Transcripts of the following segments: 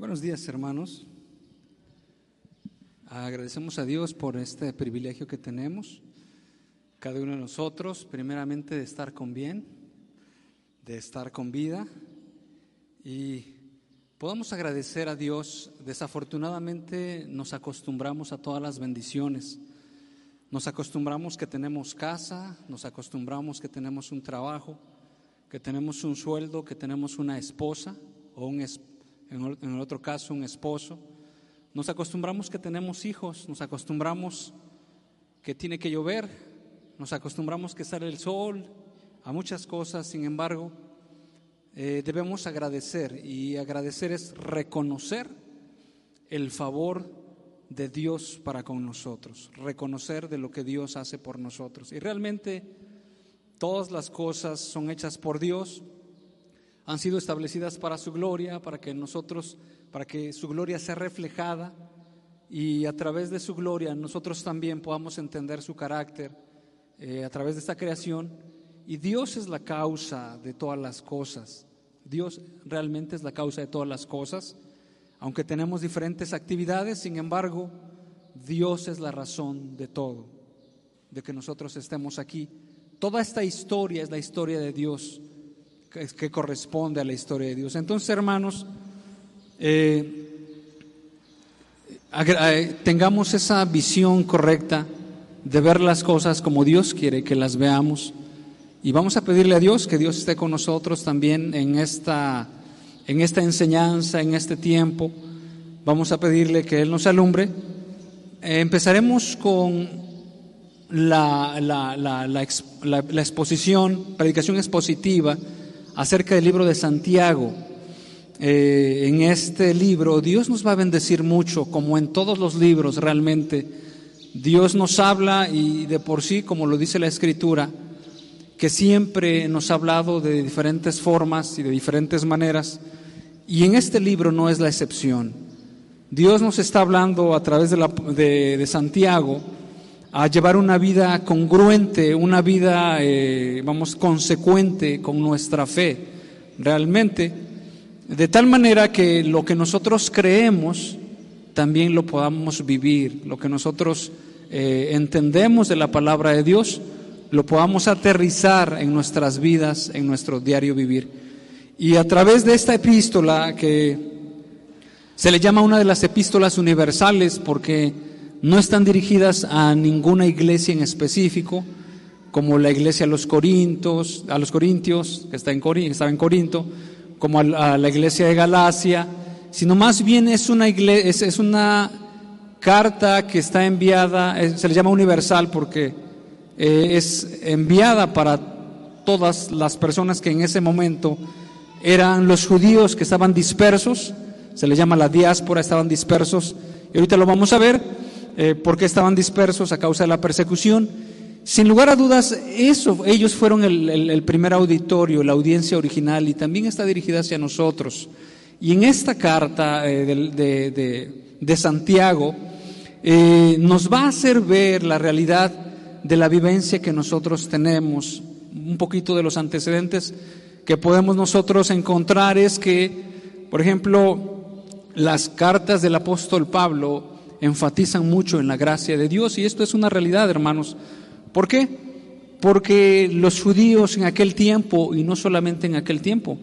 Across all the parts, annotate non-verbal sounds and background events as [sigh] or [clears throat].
Buenos días, hermanos. Agradecemos a Dios por este privilegio que tenemos, cada uno de nosotros, primeramente de estar con bien, de estar con vida y podamos agradecer a Dios. Desafortunadamente nos acostumbramos a todas las bendiciones. Nos acostumbramos que tenemos casa, nos acostumbramos que tenemos un trabajo, que tenemos un sueldo, que tenemos una esposa o un esposo en el otro caso un esposo. Nos acostumbramos que tenemos hijos, nos acostumbramos que tiene que llover, nos acostumbramos que sale el sol, a muchas cosas, sin embargo, eh, debemos agradecer y agradecer es reconocer el favor de Dios para con nosotros, reconocer de lo que Dios hace por nosotros. Y realmente todas las cosas son hechas por Dios, han sido establecidas para su gloria, para que nosotros, para que su gloria sea reflejada y a través de su gloria nosotros también podamos entender su carácter eh, a través de esta creación. Y Dios es la causa de todas las cosas. Dios realmente es la causa de todas las cosas. Aunque tenemos diferentes actividades, sin embargo, Dios es la razón de todo, de que nosotros estemos aquí. Toda esta historia es la historia de Dios que, corresponde a la historia de Dios. Entonces, hermanos, eh, eh, tengamos esa visión correcta de ver las cosas como Dios quiere que las veamos. Y vamos a pedirle a Dios que Dios esté con nosotros también en esta, en esta enseñanza, en este tiempo. Vamos a pedirle que Él nos alumbre. Eh, empezaremos con la, la, la, la, exposición, predicación expositiva acerca del libro de Santiago. Eh, en este libro Dios nos va a bendecir mucho, como en todos los libros realmente. Dios nos habla y de por sí, como lo dice la Escritura, que siempre nos ha hablado de diferentes formas y de diferentes maneras, y en este libro no es la excepción. Dios nos está hablando a través de, la, de Santiago a llevar una vida congruente, una vida, eh, vamos, consecuente con nuestra fe, realmente, de tal manera que lo que nosotros creemos también lo podamos vivir, lo que nosotros eh, entendemos de la palabra de Dios, lo podamos aterrizar en nuestras vidas, en nuestro diario vivir. Y a través de esta epístola, que se le llama una de las epístolas universales, porque no están dirigidas a ninguna iglesia en específico, como la iglesia a los Corintios, a los Corintios, que está en estaba en Corinto, como a la iglesia de Galacia, sino más bien es una, iglesia, es, una carta que está enviada, se le llama universal porque eh, es enviada para todas las personas que en ese momento eran los judíos que estaban dispersos, se le llama la diáspora, estaban dispersos, y ahorita lo vamos a ver, eh, porque estaban dispersos a causa de la persecución. Sin lugar a dudas, eso, ellos fueron el, primer auditorio, la audiencia original, y también está dirigida hacia nosotros. Y en esta carta eh, de, Santiago eh, nos va a hacer ver la realidad de la vivencia que nosotros tenemos. Un poquito de los antecedentes que podemos nosotros encontrar es que, por ejemplo, las cartas del apóstol Pablo enfatizan mucho en la gracia de Dios y esto es una realidad, hermanos. ¿Por qué? Porque los judíos en aquel tiempo, y no solamente en aquel tiempo,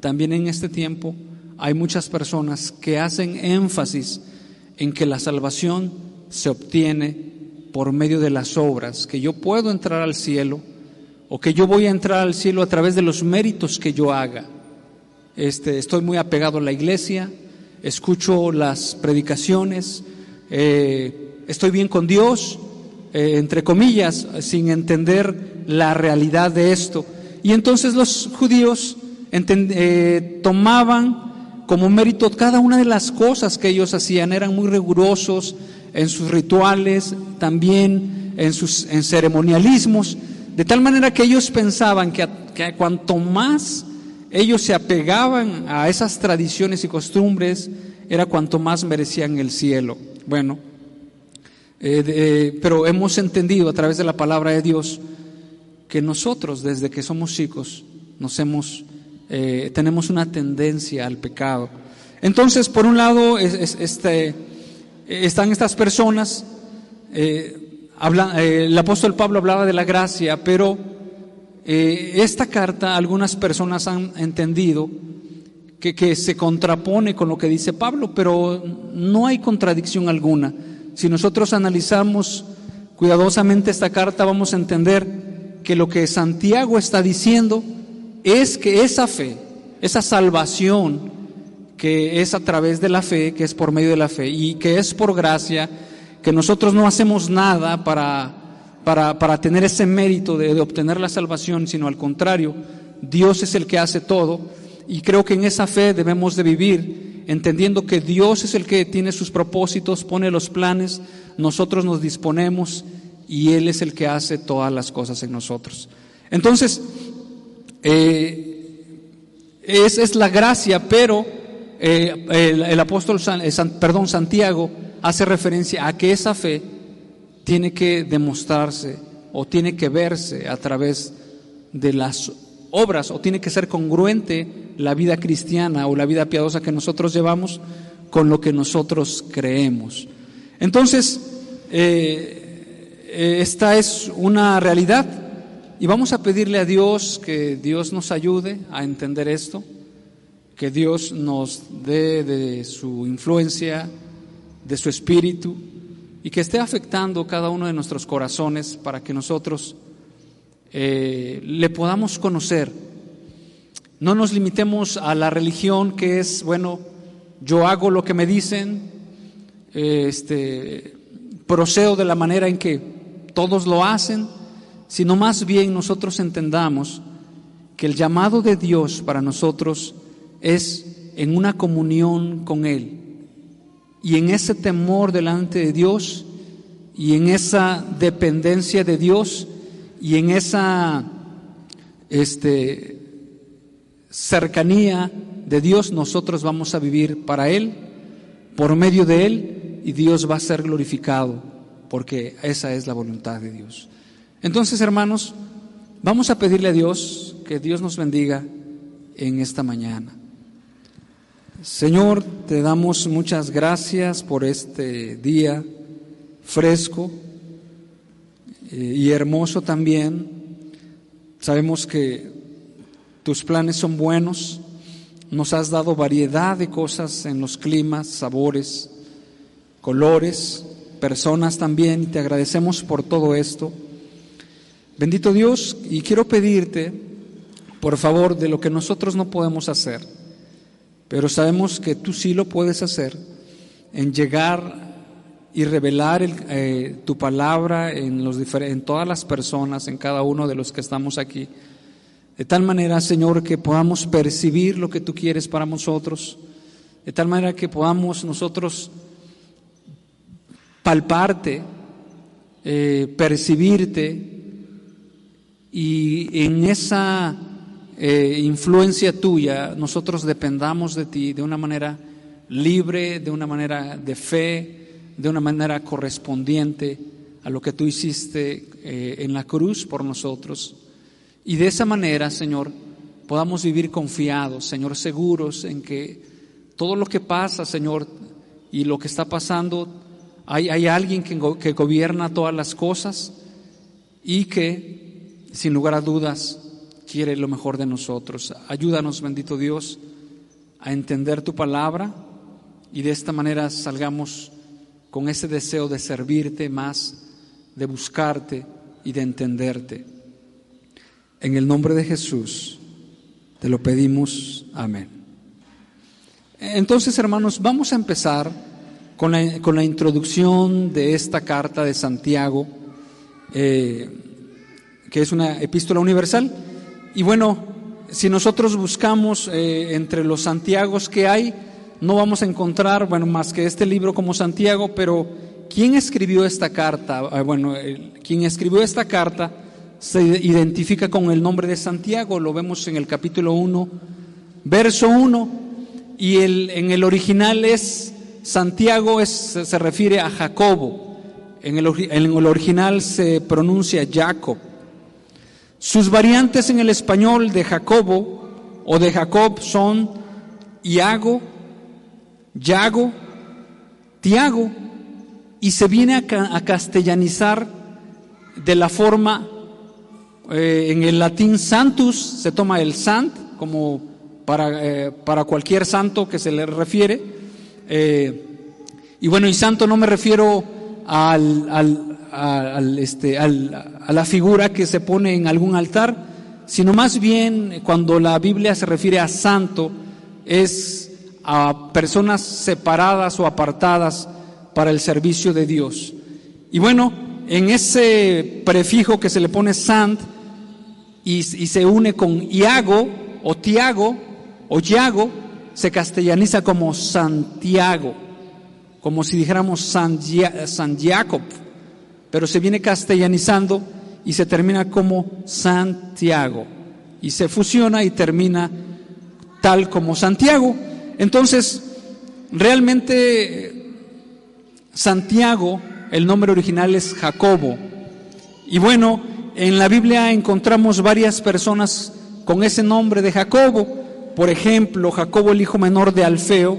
también en este tiempo, hay muchas personas que hacen énfasis en que la salvación se obtiene por medio de las obras, que yo puedo entrar al cielo o que yo voy a entrar al cielo a través de los méritos que yo haga. Este, estoy muy apegado a la iglesia, escucho las predicaciones, eh, estoy bien con Dios, eh, entre comillas, sin entender la realidad de esto. Y entonces los judíos eh, tomaban como mérito cada una de las cosas que ellos hacían, eran muy rigurosos en sus rituales, también en sus ceremonialismos, de tal manera que ellos pensaban que cuanto más ellos se apegaban a esas tradiciones y costumbres, era cuanto más merecían el cielo. Bueno, eh, eh, pero hemos entendido a través de la palabra de Dios que nosotros desde que somos chicos nos hemos, eh, tenemos una tendencia al pecado. Entonces, por un lado, este, están estas personas, el apóstol Pablo hablaba de la gracia, pero esta carta algunas personas han entendido que, se contrapone con lo que dice Pablo, pero no hay contradicción alguna. Si nosotros analizamos cuidadosamente esta carta, vamos a entender que lo que Santiago está diciendo es que esa fe, esa salvación, que es a través de la fe, que es por medio de la fe y que es por gracia, que nosotros no hacemos nada para, para, tener ese mérito de, de obtener la salvación, sino al contrario, Dios es el que hace todo y creo que en esa fe debemos de vivir, entendiendo que Dios es el que tiene sus propósitos, pone los planes, nosotros nos disponemos y Él es el que hace todas las cosas en nosotros. Entonces, eh, es, es la gracia, pero eh, el, apóstol eh, perdón, Santiago hace referencia a que esa fe tiene que demostrarse o tiene que verse a través de las obras o tiene que ser congruente la vida cristiana o la vida piadosa que nosotros llevamos con lo que nosotros creemos. Entonces, eh, esta es una realidad y vamos a pedirle a Dios que Dios nos ayude a entender esto que Dios nos dé de su influencia, de su espíritu, y que esté afectando cada uno de nuestros corazones para que nosotros eh, le podamos conocer. No nos limitemos a la religión que es, bueno, yo hago lo que me dicen, este, procedo de la manera en que todos lo hacen, sino más bien nosotros entendamos que el llamado de Dios para nosotros es en una comunión con Él. Y en ese temor delante de Dios y en esa dependencia de Dios y en esa este, cercanía de Dios nosotros vamos a vivir para Él, por medio de Él, y Dios va a ser glorificado, porque esa es la voluntad de Dios. Entonces, hermanos, vamos a pedirle a Dios que Dios nos bendiga en esta mañana. Señor, te damos muchas gracias por este día fresco eh, y hermoso también. Sabemos que tus planes son buenos, nos has dado variedad de cosas en los climas, sabores, colores, personas también, te agradecemos por todo esto. Bendito Dios, y quiero pedirte, por favor, de lo que nosotros no podemos hacer pero sabemos que tú sí lo puedes hacer en llegar y revelar eh, tu palabra en, los en todas las personas, en cada uno de los que estamos aquí. De tal manera, Señor, que podamos percibir lo que tú quieres para nosotros. De tal manera que podamos nosotros palparte, eh, percibirte y en esa eh, influencia tuya, nosotros dependamos de ti de una manera libre, de una manera de fe, de una manera correspondiente a lo que tú hiciste eh, en la cruz por nosotros. Y de esa manera, Señor, podamos vivir confiados, Señor, seguros en que todo lo que pasa, Señor, y lo que está pasando, hay, hay alguien que, que gobierna todas las cosas y que, sin lugar a dudas, quiere lo mejor de nosotros. Ayúdanos, bendito Dios, a entender tu palabra y de esta manera salgamos con ese deseo de servirte más, de buscarte y de entenderte. En el nombre de Jesús te lo pedimos. Amén. Entonces, hermanos, vamos a empezar con la, con la introducción de esta carta de Santiago, eh, que es una epístola universal. Y bueno, si nosotros buscamos eh, entre los Santiagos que hay, no vamos a encontrar, bueno, más que este libro como Santiago, pero ¿quién escribió esta carta? Ah, bueno, quien escribió esta carta se identifica con el nombre de Santiago, lo vemos en el capítulo 1, verso 1, y el, en el original es, Santiago se refiere a Jacobo, en el, original se pronuncia Jacob. Sus variantes en el español de Jacobo o de Jacob son Iago, Yago, Tiago, y se viene a, castellanizar de la forma, eh, en el latín santus, se toma el sant como para, eh, para cualquier santo que se le refiere. Eh, y bueno, y santo no me refiero al, al, este, al, a la figura que se pone en algún altar, sino más bien cuando la Biblia se refiere a santo, es a personas separadas o apartadas para el servicio de Dios. Y bueno, en ese prefijo que se le pone sant y, se une con Iago o Tiago o Yago, se castellaniza como Santiago, como si dijéramos San, San Jacob, pero se viene castellanizando y se termina como Santiago y se fusiona y termina tal como Santiago. Entonces, realmente Santiago, el nombre original es Jacobo. Y bueno, en la Biblia encontramos varias personas con ese nombre de Jacobo. Por ejemplo, Jacobo, el hijo menor de Alfeo,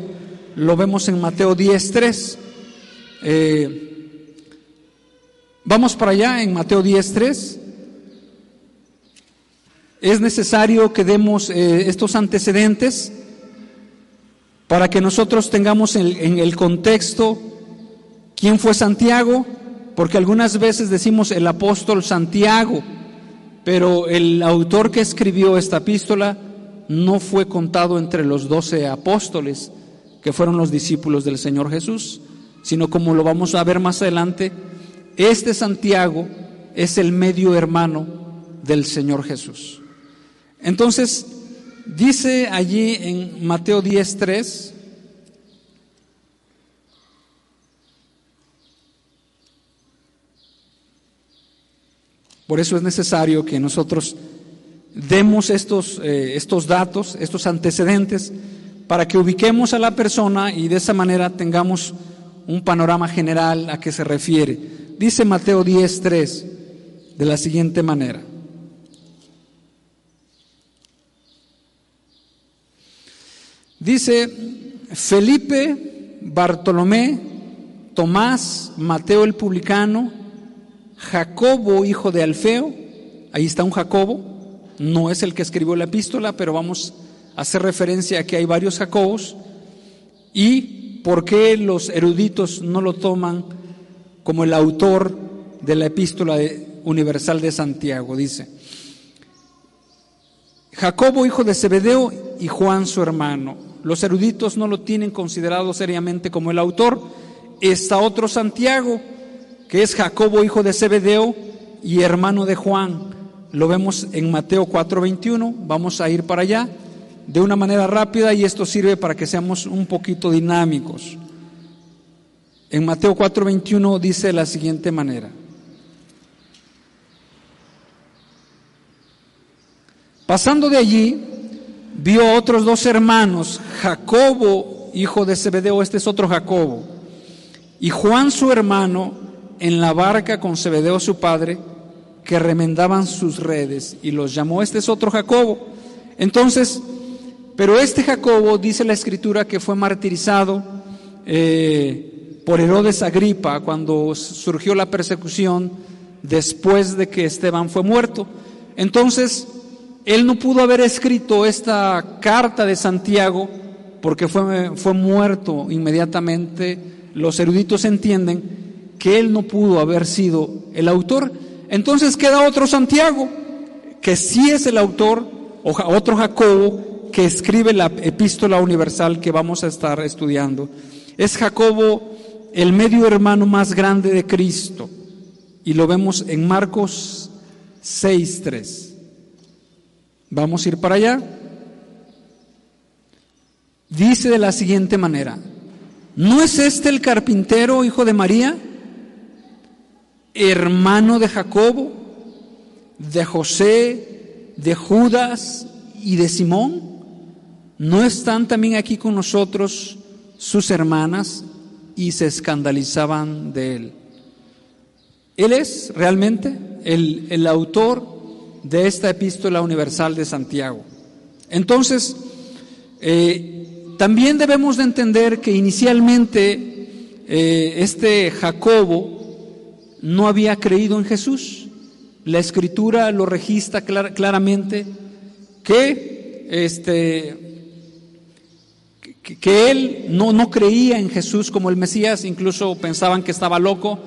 lo vemos en Mateo 10.3. Eh, Vamos para allá en Mateo 10.3. Es necesario que demos eh, estos antecedentes para que nosotros tengamos en, el contexto quién fue Santiago, porque algunas veces decimos el apóstol Santiago, pero el autor que escribió esta epístola no fue contado entre los doce apóstoles, que fueron los discípulos del Señor Jesús, sino como lo vamos a ver más adelante, este Santiago es el medio hermano del Señor Jesús. Entonces, dice allí en Mateo 10.3, por eso es necesario que nosotros demos estos, eh, estos datos, estos antecedentes, para que ubiquemos a la persona y de esa manera tengamos un panorama general a qué se refiere. Dice Mateo 10:3 de la siguiente manera. Dice Felipe, Bartolomé, Tomás, Mateo el publicano, Jacobo, hijo de Alfeo, ahí está un Jacobo, no es el que escribió la epístola, pero vamos a hacer referencia a que hay varios Jacobos, y por qué los eruditos no lo toman como el autor de la epístola universal de Santiago, dice. Jacobo, hijo de Zebedeo, y Juan, su hermano. Los eruditos no lo tienen considerado seriamente como el autor. Está otro Santiago, que es Jacobo, hijo de Zebedeo, y hermano de Juan. Lo vemos en Mateo 4:21. Vamos a ir para allá de una manera rápida y esto sirve para que seamos un poquito dinámicos. En Mateo 4:21 dice de la siguiente manera. Pasando de allí, vio otros dos hermanos, Jacobo, hijo de Zebedeo, este es otro Jacobo, y Juan su hermano, en la barca con Zebedeo su padre, que remendaban sus redes, y los llamó, este es otro Jacobo. Entonces, pero este Jacobo, dice la escritura, que fue martirizado, eh, por Herodes Agripa cuando surgió la persecución después de que Esteban fue muerto. Entonces, él no pudo haber escrito esta carta de Santiago porque fue, fue muerto inmediatamente. Los eruditos entienden que él no pudo haber sido el autor. Entonces queda otro Santiago, que sí es el autor, otro Jacobo, que escribe la epístola universal que vamos a estar estudiando. Es Jacobo el medio hermano más grande de Cristo. Y lo vemos en Marcos 6.3. Vamos a ir para allá. Dice de la siguiente manera, ¿no es este el carpintero, hijo de María, hermano de Jacobo, de José, de Judas y de Simón? ¿No están también aquí con nosotros sus hermanas y se escandalizaban de él. Él es realmente el, autor de esta epístola universal de Santiago. Entonces, eh, también debemos de entender que inicialmente eh, este Jacobo no había creído en Jesús. La escritura lo registra claramente que, este, que, él no, no creía en Jesús como el Mesías, incluso pensaban que estaba loco,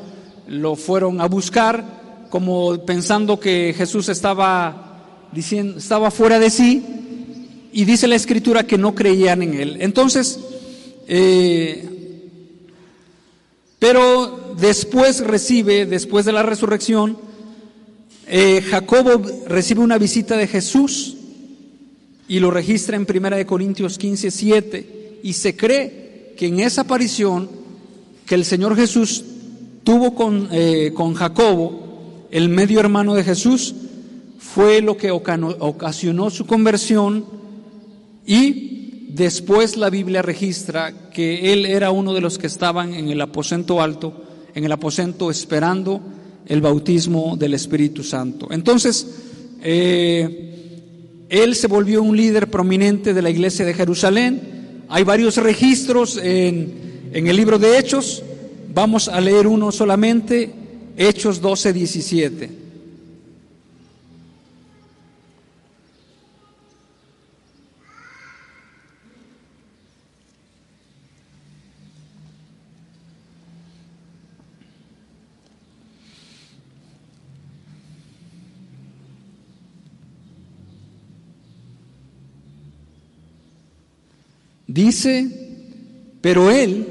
lo fueron a buscar como pensando que Jesús estaba, diciendo, estaba fuera de sí y dice la escritura que no creían en él. Entonces, eh, pero después recibe, después de la resurrección, eh, Jacobo recibe una visita de Jesús y lo registra en 1 Corintios 15, 7 y se cree que en esa aparición que el Señor Jesús tuvo con, eh, con Jacobo, el medio hermano de Jesús, fue lo que ocasionó su conversión y después la Biblia registra que él era uno de los que estaban en el aposento alto, en el aposento esperando el bautismo del Espíritu Santo. Entonces, eh, él se volvió un líder prominente de la iglesia de Jerusalén. Hay varios registros en, en el libro de Hechos. Vamos a leer uno solamente, Hechos 12, 17. Dice, pero él,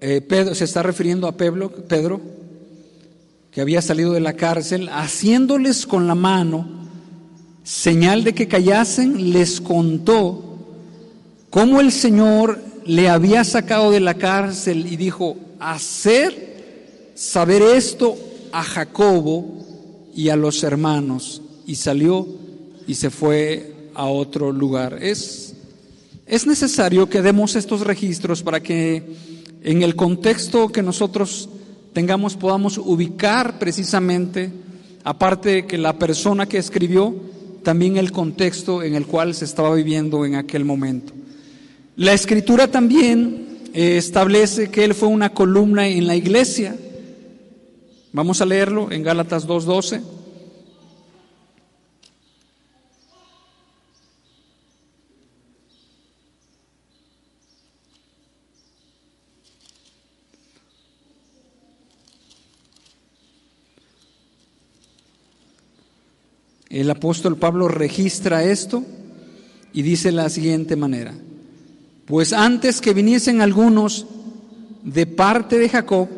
eh, Pedro, se está refiriendo a Pedro, Pedro, que había salido de la cárcel, haciéndoles con la mano señal de que callasen, les contó cómo el Señor le había sacado de la cárcel y dijo, hacer saber esto a Jacobo y a los hermanos. Y salió y se fue a otro lugar. Es es necesario que demos estos registros para que en el contexto que nosotros tengamos podamos ubicar precisamente, aparte de que la persona que escribió, también el contexto en el cual se estaba viviendo en aquel momento. La escritura también eh, establece que él fue una columna en la iglesia. Vamos a leerlo en Gálatas 2.12. El apóstol Pablo registra esto y dice la siguiente manera, pues antes que viniesen algunos de parte de Jacob,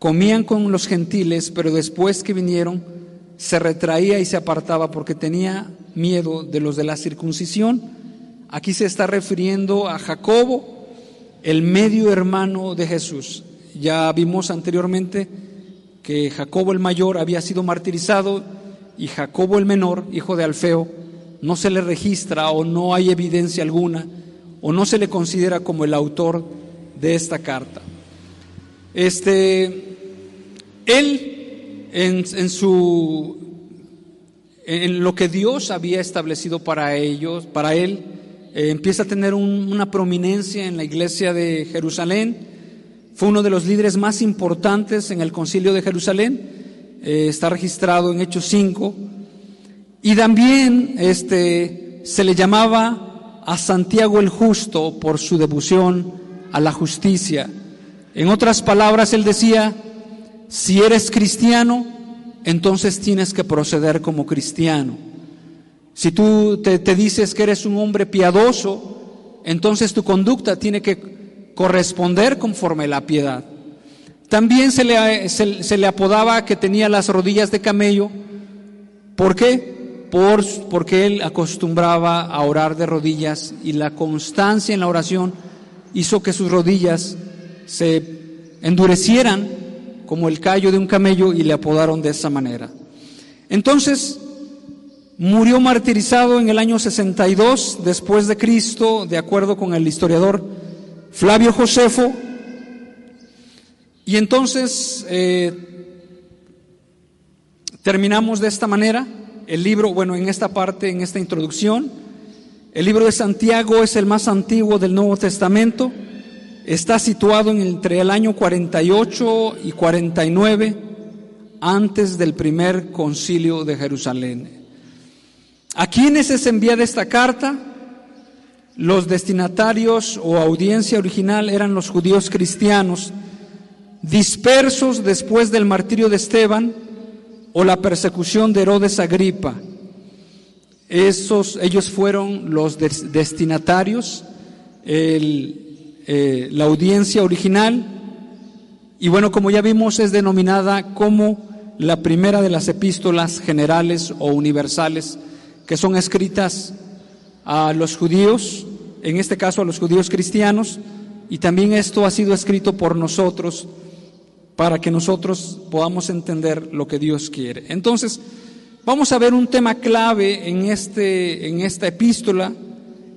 comían con los gentiles, pero después que vinieron, se retraía y se apartaba porque tenía miedo de los de la circuncisión. Aquí se está refiriendo a Jacobo, el medio hermano de Jesús. Ya vimos anteriormente que Jacobo el mayor había sido martirizado y Jacobo el menor, hijo de Alfeo, no se le registra o no hay evidencia alguna o no se le considera como el autor de esta carta. Este, él en, su en lo que Dios había establecido para ellos, para él, eh, empieza a tener una prominencia en la iglesia de Jerusalén. Fue uno de los líderes más importantes en el concilio de Jerusalén eh, está registrado en Hechos 5, y también este, se le llamaba a Santiago el Justo por su devoción a la justicia. En otras palabras, él decía, si eres cristiano, entonces tienes que proceder como cristiano. Si tú te, te, dices que eres un hombre piadoso, entonces tu conducta tiene que corresponder conforme la piedad. También se le, se, le apodaba que tenía las rodillas de camello. ¿Por qué? Por, porque él acostumbraba a orar de rodillas y la constancia en la oración hizo que sus rodillas se endurecieran como el callo de un camello y le apodaron de esa manera. Entonces, murió martirizado en el año 62 después de Cristo, de acuerdo con el historiador Flavio Josefo, y entonces eh, terminamos de esta manera el libro, bueno, en esta parte, en esta introducción, El libro de Santiago es el más antiguo del Nuevo Testamento. Está situado entre el año 48 y 49 antes del primer concilio de Jerusalén. ¿A quiénes es enviada esta carta? Los destinatarios o audiencia original eran los judíos cristianos, dispersos después del martirio de Esteban o la persecución de Herodes Agripa. Esos, ellos fueron los destinatarios, eh, la audiencia original, y bueno, como ya vimos, es denominada como la primera de las epístolas generales o universales que son escritas a los judíos, en este caso a los judíos cristianos, y también esto ha sido escrito por nosotros para que nosotros podamos entender lo que Dios quiere. Entonces, vamos a ver un tema clave en, este, en esta epístola,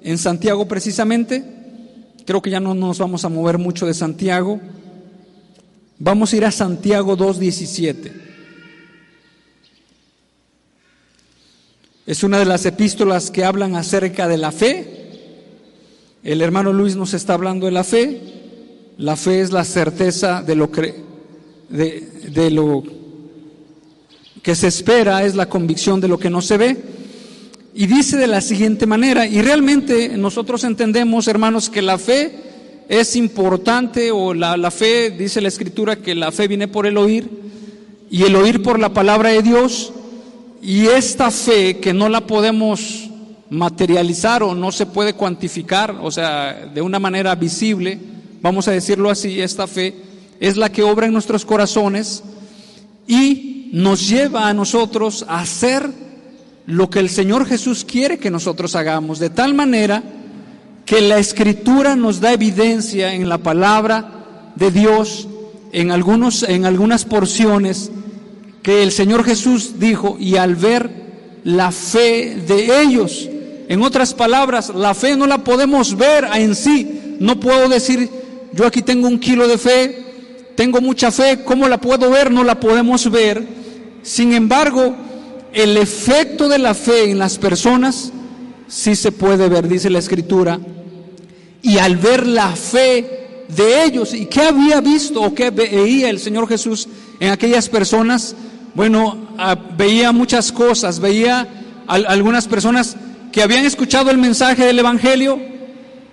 en Santiago precisamente. Creo que ya no nos vamos a mover mucho de Santiago. Vamos a ir a Santiago 2.17. Es una de las epístolas que hablan acerca de la fe. El hermano Luis nos está hablando de la fe. La fe es la certeza de lo, de, de lo que se espera, es la convicción de lo que no se ve. Y dice de la siguiente manera, y realmente nosotros entendemos, hermanos, que la fe es importante, o la, la, fe, dice la escritura, que la fe viene por el oír, y el oír por la palabra de Dios, y esta fe que no la podemos materializar o no se puede cuantificar, o sea, de una manera visible, vamos a decirlo así, esta fe es la que obra en nuestros corazones y nos lleva a nosotros a hacer lo que el Señor Jesús quiere que nosotros hagamos, de tal manera que la escritura nos da evidencia en la palabra de Dios, en, algunos, en algunas porciones, que el Señor Jesús dijo, y al ver la fe de ellos, en otras palabras, la fe no la podemos ver en sí. No puedo decir, yo aquí tengo un kilo de fe, tengo mucha fe, ¿cómo la puedo ver? No la podemos ver. Sin embargo, el efecto de la fe en las personas sí se puede ver, dice la escritura. Y al ver la fe de ellos, ¿y qué había visto o qué veía el Señor Jesús en aquellas personas? Bueno, ah, veía muchas cosas, veía algunas personas que habían escuchado el mensaje del Evangelio,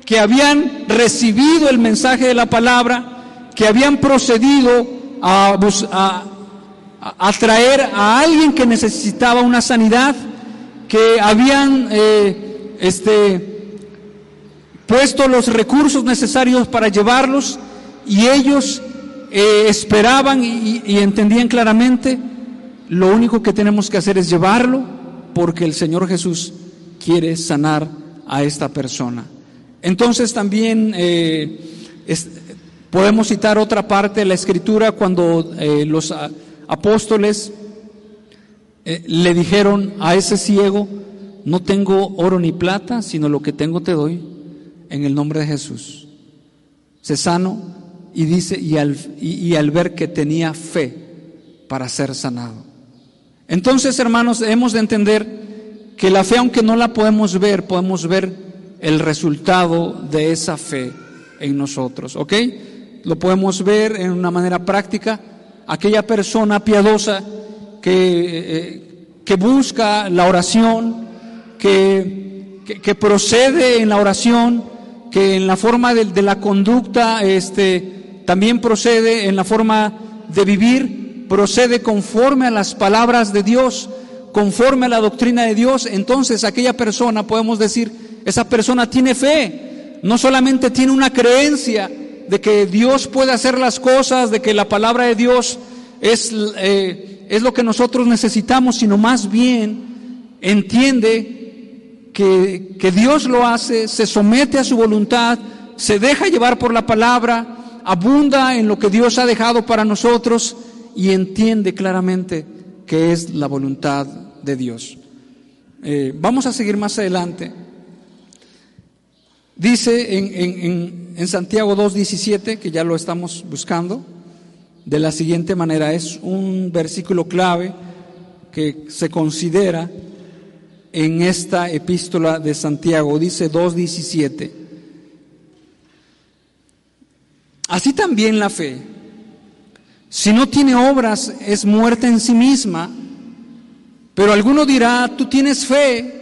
que habían recibido el mensaje de la palabra, que habían procedido a, a, traer a alguien que necesitaba una sanidad, que habían eh, este, puesto los recursos necesarios para llevarlos y ellos eh, esperaban y entendían claramente lo único que tenemos que hacer es llevarlo porque el Señor Jesús quiere sanar a esta persona. Entonces también eh, podemos citar otra parte de la escritura cuando eh, los apóstoles eh, le dijeron a ese ciego, no tengo oro ni plata, sino lo que tengo te doy en el nombre de Jesús. Se sano y dice, y al, y al ver que tenía fe para ser sanado. Entonces, hermanos, hemos de entender que la fe, aunque no la podemos ver, podemos ver el resultado de esa fe en nosotros, ¿ok? Lo podemos ver en una manera práctica. Aquella persona piadosa que, eh, que busca la oración, que, que, procede en la oración, que en la forma de, de la conducta este, también procede en la forma de vivir, procede conforme a las palabras de Dios, conforme a la doctrina de Dios, entonces aquella persona, podemos decir, esa persona tiene fe, no solamente tiene una creencia de que Dios puede hacer las cosas, de que la palabra de Dios es, eh, es lo que nosotros necesitamos, sino más bien entiende que, que Dios lo hace, se somete a su voluntad, se deja llevar por la palabra, abunda en lo que Dios ha dejado para nosotros y entiende claramente que es la voluntad de Dios. Eh, vamos a seguir más adelante. Dice en, en, en Santiago 2.17, que ya lo estamos buscando, de la siguiente manera, es un versículo clave que se considera en esta epístola de Santiago, dice 2.17. Así también la fe, si no tiene obras, es muerta en sí misma, pero alguno dirá, tú tienes fe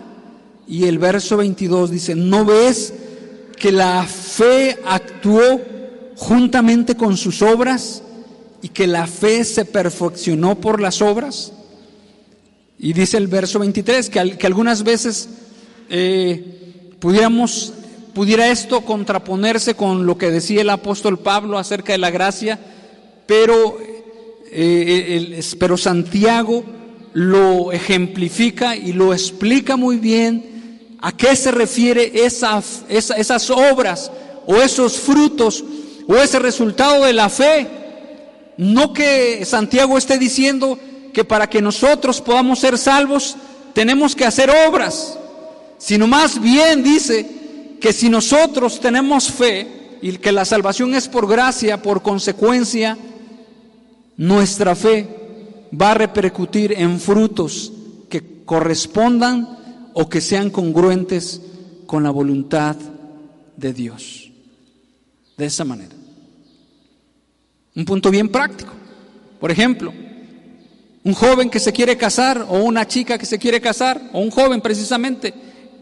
Y el verso 22 dice, ¿no ves que la fe actuó juntamente con sus obras y que la fe se perfeccionó por las obras? Y dice el verso 23 que, algunas veces eh, pudiéramos, pudiera esto contraponerse con lo que decía el apóstol Pablo acerca de la gracia, pero, eh, pero Santiago lo ejemplifica y lo explica muy bien a qué se refiere esas, esas obras o esos frutos o ese resultado de la fe. No que Santiago esté diciendo que para que nosotros podamos ser salvos tenemos que hacer obras, sino más bien dice que si nosotros tenemos fe y que la salvación es por gracia, por consecuencia, nuestra fe va a repercutir en frutos que correspondan o que sean congruentes con la voluntad de Dios. De esa manera. Un punto bien práctico. Por ejemplo, un joven que se quiere casar o una chica que se quiere casar o un joven precisamente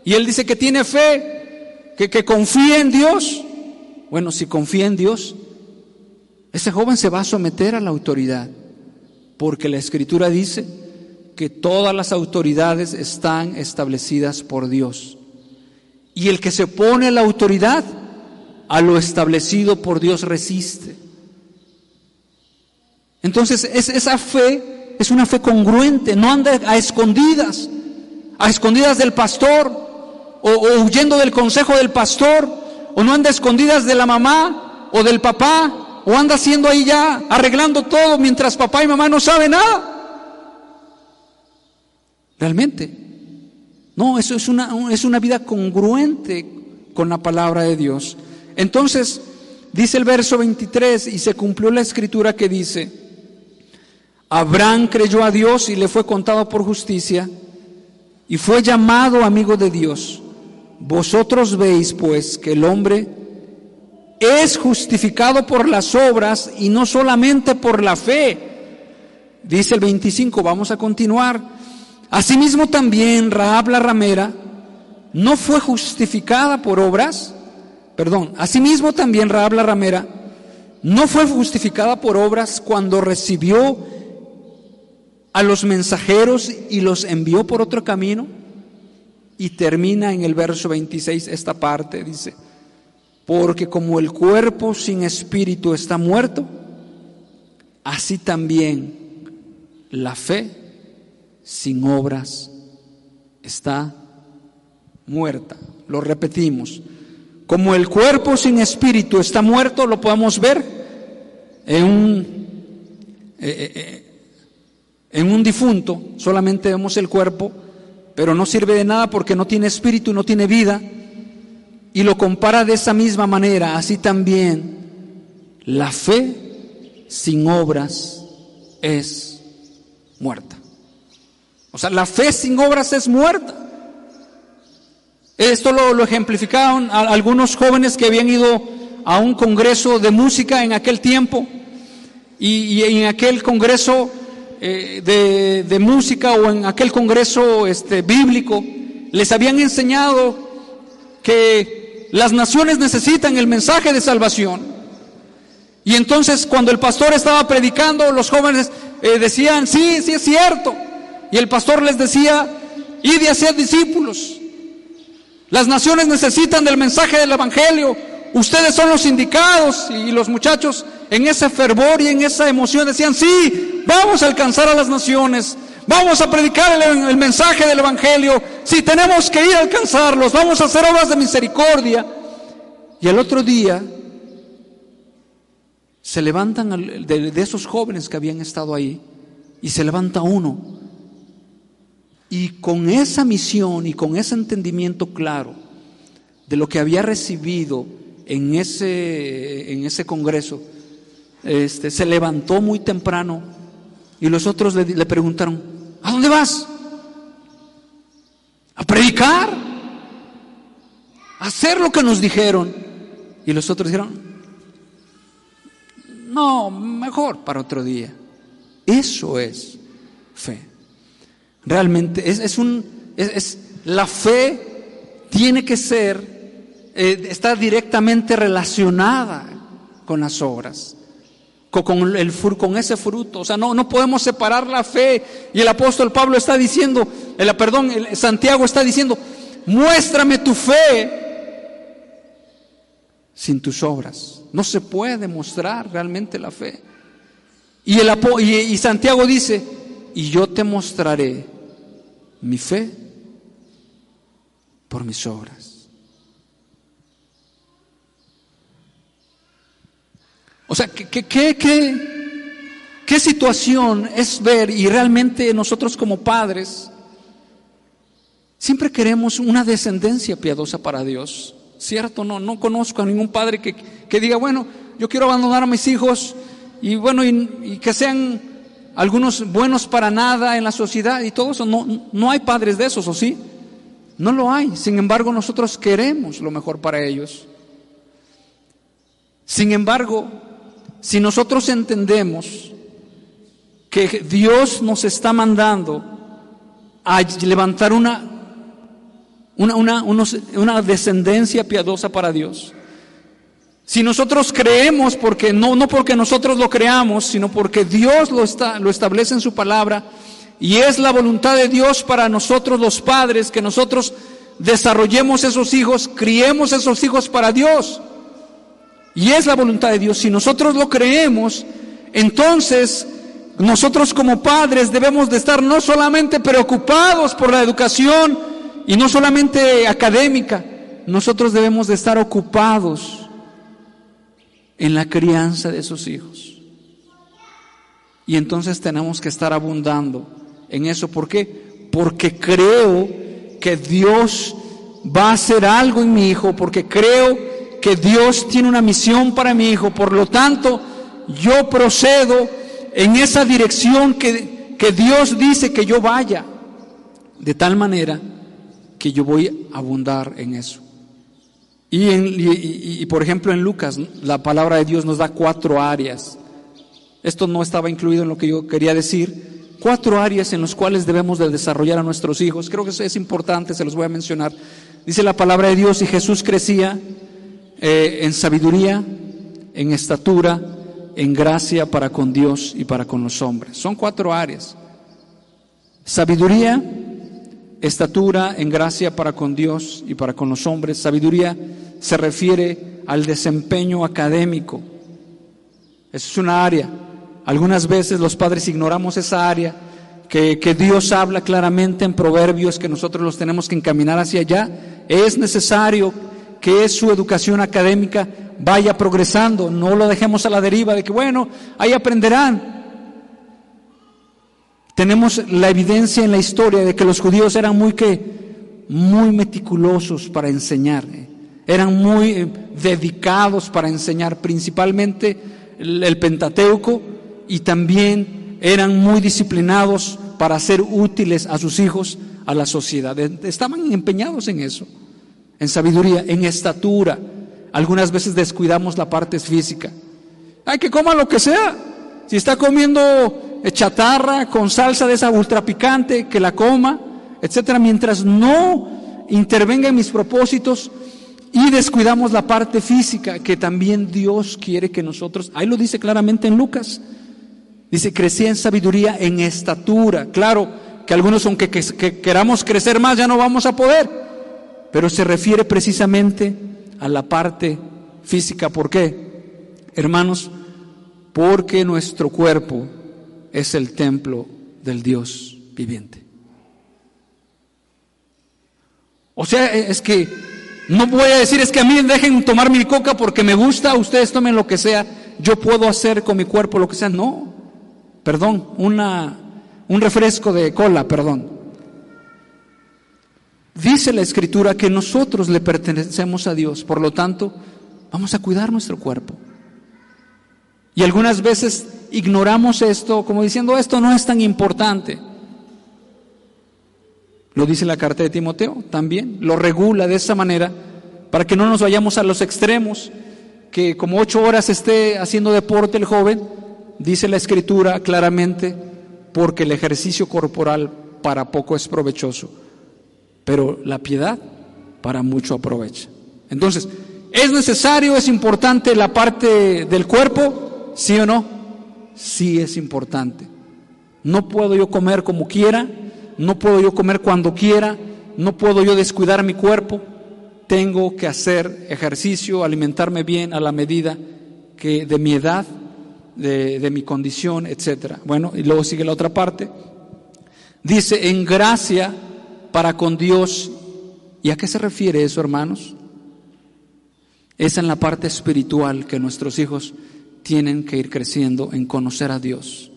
y él dice que tiene fe, que, que confía en Dios. Bueno, si confía en Dios, ese joven se va a someter a la autoridad porque la escritura dice que todas las autoridades están establecidas por Dios. Y el que se pone a la autoridad, a lo establecido por Dios resiste. Entonces, es esa fe es una fe congruente, no anda a escondidas, a escondidas del pastor, o, huyendo del consejo del pastor, o no anda a escondidas de la mamá o del papá, o anda haciendo ahí ya, arreglando todo mientras papá y mamá no saben nada. Realmente. No, eso es una, es una vida congruente con la palabra de Dios. Entonces, dice el verso 23, y se cumplió la escritura que dice, Abraham creyó a Dios y le fue contado por justicia y fue llamado amigo de Dios. Vosotros veis pues que el hombre es justificado por las obras y no solamente por la fe. Dice el 25, vamos a continuar. Asimismo también Rahab la ramera no fue justificada por obras, perdón, asimismo también Rahab la ramera no fue justificada por obras cuando recibió a los mensajeros y los envió por otro camino. Y termina en el verso 26 esta parte, dice, porque como el cuerpo sin espíritu está muerto, así también la fe sin obras está muerta. Lo repetimos. Como el cuerpo sin espíritu está muerto, lo podemos ver en un, eh, eh, eh, en un difunto solamente vemos el cuerpo, pero no sirve de nada porque no tiene espíritu, no tiene vida. Y lo compara de esa misma manera, así también la fe sin obras es muerta. O sea, la fe sin obras es muerta. Esto lo, ejemplificaron algunos jóvenes que habían ido a un congreso de música en aquel tiempo. Y, en aquel congreso eh, de, música o en aquel congreso este, bíblico, les habían enseñado que las naciones necesitan el mensaje de salvación. Y entonces cuando el pastor estaba predicando, los jóvenes eh, decían, sí, sí es cierto. Y el pastor les decía, id y hacer discípulos. Las naciones necesitan del mensaje del Evangelio. Ustedes son los indicados. Y los muchachos en ese fervor y en esa emoción decían, sí, vamos a alcanzar a las naciones, vamos a predicar el, mensaje del Evangelio, si tenemos que ir a alcanzarlos, vamos a hacer obras de misericordia. Y el otro día se levantan de, esos jóvenes que habían estado ahí y se levanta uno. Y con esa misión y con ese entendimiento claro de lo que había recibido en ese, en ese congreso, este, se levantó muy temprano y los otros le preguntaron, ¿a dónde vas? ¿A predicar? ¿A hacer lo que nos dijeron? Y los otros dijeron, no, mejor para otro día. Eso es fe. Realmente es, un, es, la fe tiene que ser, eh, está directamente relacionada con las obras, con, ese fruto. O sea, no, no podemos separar la fe. Y el apóstol Pablo está diciendo, el, perdón, Santiago está diciendo, muéstrame tu fe sin tus obras. No se puede mostrar realmente la fe. Y, el, y Santiago dice, y yo te mostraré mi fe por mis obras. O sea, ¿qué, qué, qué, situación es ver y realmente nosotros como padres siempre queremos una descendencia piadosa para Dios? ¿Cierto? No, no conozco a ningún padre que, que diga, bueno, yo quiero abandonar a mis hijos y bueno, y, que sean algunos buenos para nada en la sociedad y todo eso. No, no hay padres de esos, ¿o sí? No lo hay. Sin embargo, nosotros queremos lo mejor para ellos. Sin embargo, si nosotros entendemos que Dios nos está mandando a levantar una, una, una, una descendencia piadosa para Dios, si nosotros creemos, porque no, no porque nosotros lo creamos, sino porque Dios lo, está, lo establece en su palabra, y es la voluntad de Dios para nosotros los padres que nosotros desarrollemos esos hijos, criemos esos hijos para Dios. Y es la voluntad de Dios. Si nosotros lo creemos, entonces nosotros como padres debemos de estar no solamente preocupados por la educación y no solamente académica, nosotros debemos de estar ocupados en la crianza de sus hijos. Y entonces tenemos que estar abundando en eso. ¿Por qué? Porque creo que Dios va a hacer algo en mi hijo, porque creo que Dios tiene una misión para mi hijo. Por lo tanto, yo procedo en esa dirección que, que Dios dice que yo vaya, de tal manera que yo voy a abundar en eso. Y, por ejemplo en Lucas, la palabra de Dios nos da cuatro áreas. Esto no estaba incluido en lo que yo quería decir. Cuatro áreas en las cuales debemos de desarrollar a nuestros hijos. Creo que eso es importante, se los voy a mencionar. Dice la palabra de Dios y Jesús crecía eh, en sabiduría, en estatura, en gracia para con Dios y para con los hombres. Son cuatro áreas. Sabiduría, estatura en gracia para con Dios y para con los hombres. Sabiduría se refiere al desempeño académico. Eso es una área. Algunas veces los padres ignoramos esa área que, que, Dios habla claramente en proverbios que nosotros los tenemos que encaminar hacia allá. Es necesario que su educación académica vaya progresando. No lo dejemos a la deriva de que, bueno, ahí aprenderán. Tenemos la evidencia en la historia de que los judíos eran muy que muy meticulosos para enseñar, eh. eran muy eh, dedicados para enseñar, principalmente el, Pentateuco, y también eran muy disciplinados para ser útiles a sus hijos, a la sociedad. Estaban empeñados en eso, en sabiduría, en estatura. Algunas veces descuidamos la parte física. Hay que coma lo que sea. Si está comiendo chatarra con salsa de esa ultra picante, que la coma, etcétera, mientras no intervenga en mis propósitos y descuidamos la parte física que también Dios quiere que nosotros, ahí lo dice claramente en Lucas, dice, crecía en sabiduría, en estatura, claro que algunos aunque que queramos crecer más ya no vamos a poder, pero se refiere precisamente a la parte física, ¿por qué? Hermanos, porque nuestro cuerpo es el templo del Dios viviente. O sea, es que no voy a decir es que a mí dejen tomar mi coca porque me gusta, ustedes tomen lo que sea, yo puedo hacer con mi cuerpo lo que sea. No, perdón, una, un refresco de cola, perdón. Dice la escritura que nosotros le pertenecemos a Dios, por lo tanto, vamos a cuidar nuestro cuerpo. Y algunas veces ignoramos esto como diciendo esto no es tan importante. Lo dice la carta de Timoteo también, lo regula de esa manera para que no nos vayamos a los extremos, que como ocho horas esté haciendo deporte el joven, dice la escritura claramente, porque el ejercicio corporal para poco es provechoso, pero la piedad para mucho aprovecha. Entonces, ¿es necesario, es importante la parte del cuerpo? ¿Sí o no? Sí es importante. No puedo yo comer como quiera, no puedo yo comer cuando quiera, no puedo yo descuidar mi cuerpo, tengo que hacer ejercicio, alimentarme bien a la medida que de mi edad, de, mi condición, etcétera. Bueno, y luego sigue la otra parte. Dice, en gracia para con Dios. ¿Y a qué se refiere eso, hermanos? Es en la parte espiritual que nuestros hijos tienen que ir creciendo en conocer a Dios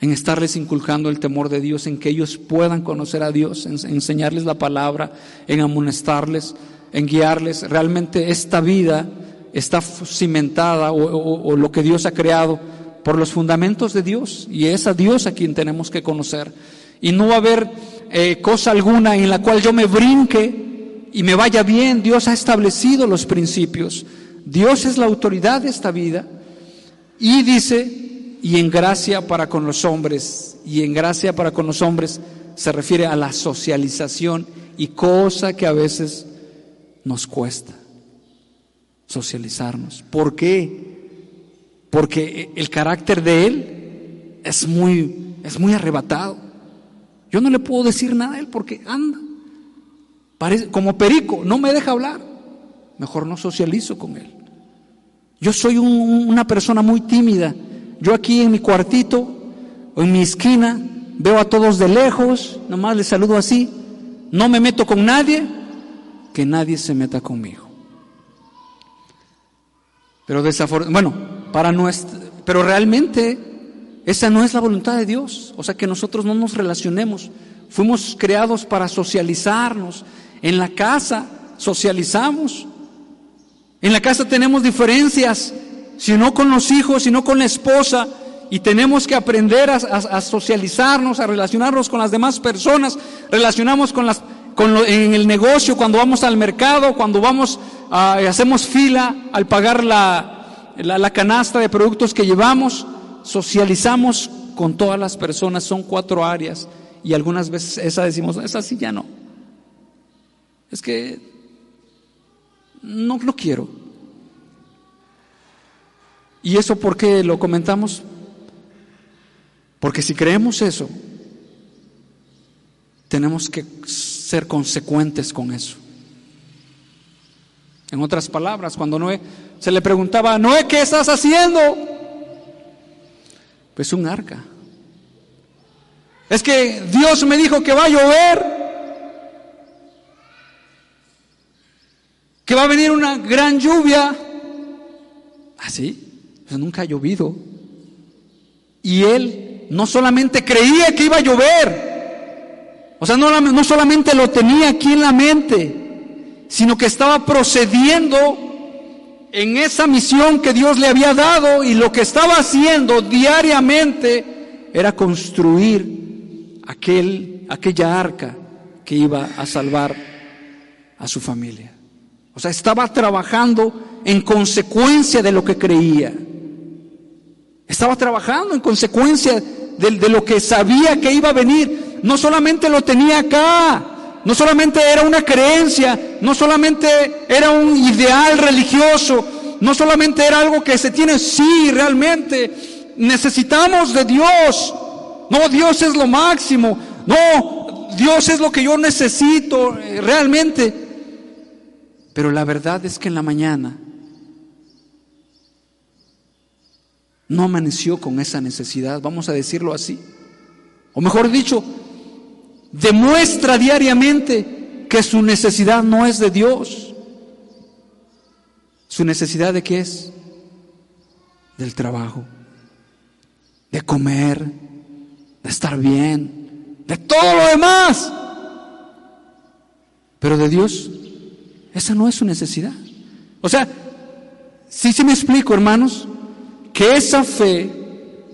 en estarles inculcando el temor de Dios, en que ellos puedan conocer a Dios, en enseñarles la palabra, en amonestarles, en guiarles. Realmente esta vida está cimentada o, lo que Dios ha creado por los fundamentos de Dios y es a Dios a quien tenemos que conocer. Y no va a haber eh, cosa alguna en la cual yo me brinque y me vaya bien. Dios ha establecido los principios. Dios es la autoridad de esta vida y dice y en gracia para con los hombres. Y en gracia para con los hombres se refiere a la socialización y cosa que a veces nos cuesta socializarnos. ¿Por qué? Porque el carácter de él es muy, es muy arrebatado. Yo no le puedo decir nada a él porque anda. Parece, como perico, no me deja hablar. Mejor no socializo con él. Yo soy una persona muy tímida yo aquí en mi cuartito o en mi esquina veo a todos de lejos, nomás les saludo así, no me meto con nadie, que nadie se meta conmigo. Pero desafortunadamente, bueno, para nuestra, pero realmente esa no es la voluntad de Dios, o sea que nosotros no nos relacionemos. Fuimos creados para socializarnos. En la casa socializamos. En la casa tenemos diferencias sino con los hijos, sino con la esposa. Y tenemos que aprender a, socializarnos, a relacionarnos con las demás personas, relacionamos con las, con en el negocio, cuando vamos al mercado, cuando vamos, a, hacemos fila al pagar la, la, canasta de productos que llevamos, socializamos con todas las personas, son cuatro áreas y algunas veces esa decimos, esa sí ya no. Es que no lo quiero. ¿Y eso por qué lo comentamos? Porque si creemos eso, tenemos que ser consecuentes con eso. En otras palabras, cuando Noé se le preguntaba, Noé, ¿qué estás haciendo? Pues un arca. Es que Dios me dijo que va a llover, que va a venir una gran lluvia. ¿Así? nunca ha llovido. Y él no solamente creía que iba a llover, o sea, no solamente lo tenía aquí en la mente, sino que estaba procediendo en esa misión que Dios le había dado y lo que estaba haciendo diariamente era construir aquel, aquella arca que iba a salvar a su familia. O sea, estaba trabajando en consecuencia de lo que creía. Estaba trabajando en consecuencia de, lo que sabía que iba a venir. No solamente lo tenía acá, no solamente era una creencia, no solamente era un ideal religioso, no solamente era algo que se tiene, sí, realmente necesitamos de Dios. No, Dios es lo máximo. No, Dios es lo que yo necesito eh, realmente. Pero la verdad es que en la mañana no amaneció con esa necesidad, vamos a decirlo así. O mejor dicho, demuestra diariamente que su necesidad no es de Dios. ¿Su necesidad de qué es? Del trabajo, de comer, de estar bien, de todo lo demás. Pero de Dios, esa no es su necesidad. O sea, sí se me explico, hermanos, que esa fe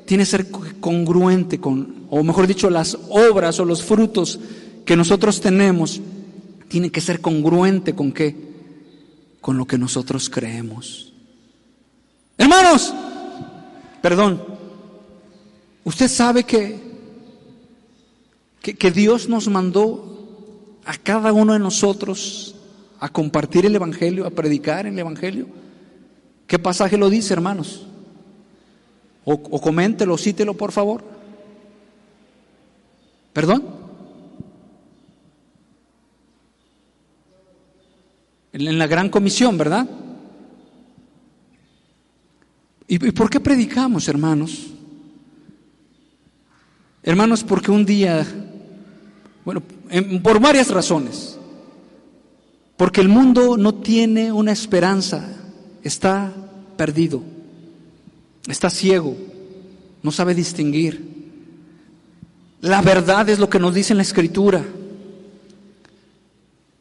tiene que ser congruente con, o mejor dicho, las obras o los frutos que nosotros tenemos, tienen que ser congruente con qué? Con lo que nosotros creemos. Hermanos, perdón, usted sabe que, que, que Dios nos mandó a cada uno de nosotros a compartir el Evangelio, a predicar el Evangelio. ¿Qué pasaje lo dice, hermanos? O, o coméntelo, cítelo, por favor. ¿Perdón? En la gran comisión, ¿verdad? ¿Y por qué predicamos, hermanos? Hermanos, porque un día, bueno, por varias razones. Porque el mundo no tiene una esperanza, está perdido, está ciego, no sabe distinguir. La verdad es lo que nos dice en la Escritura.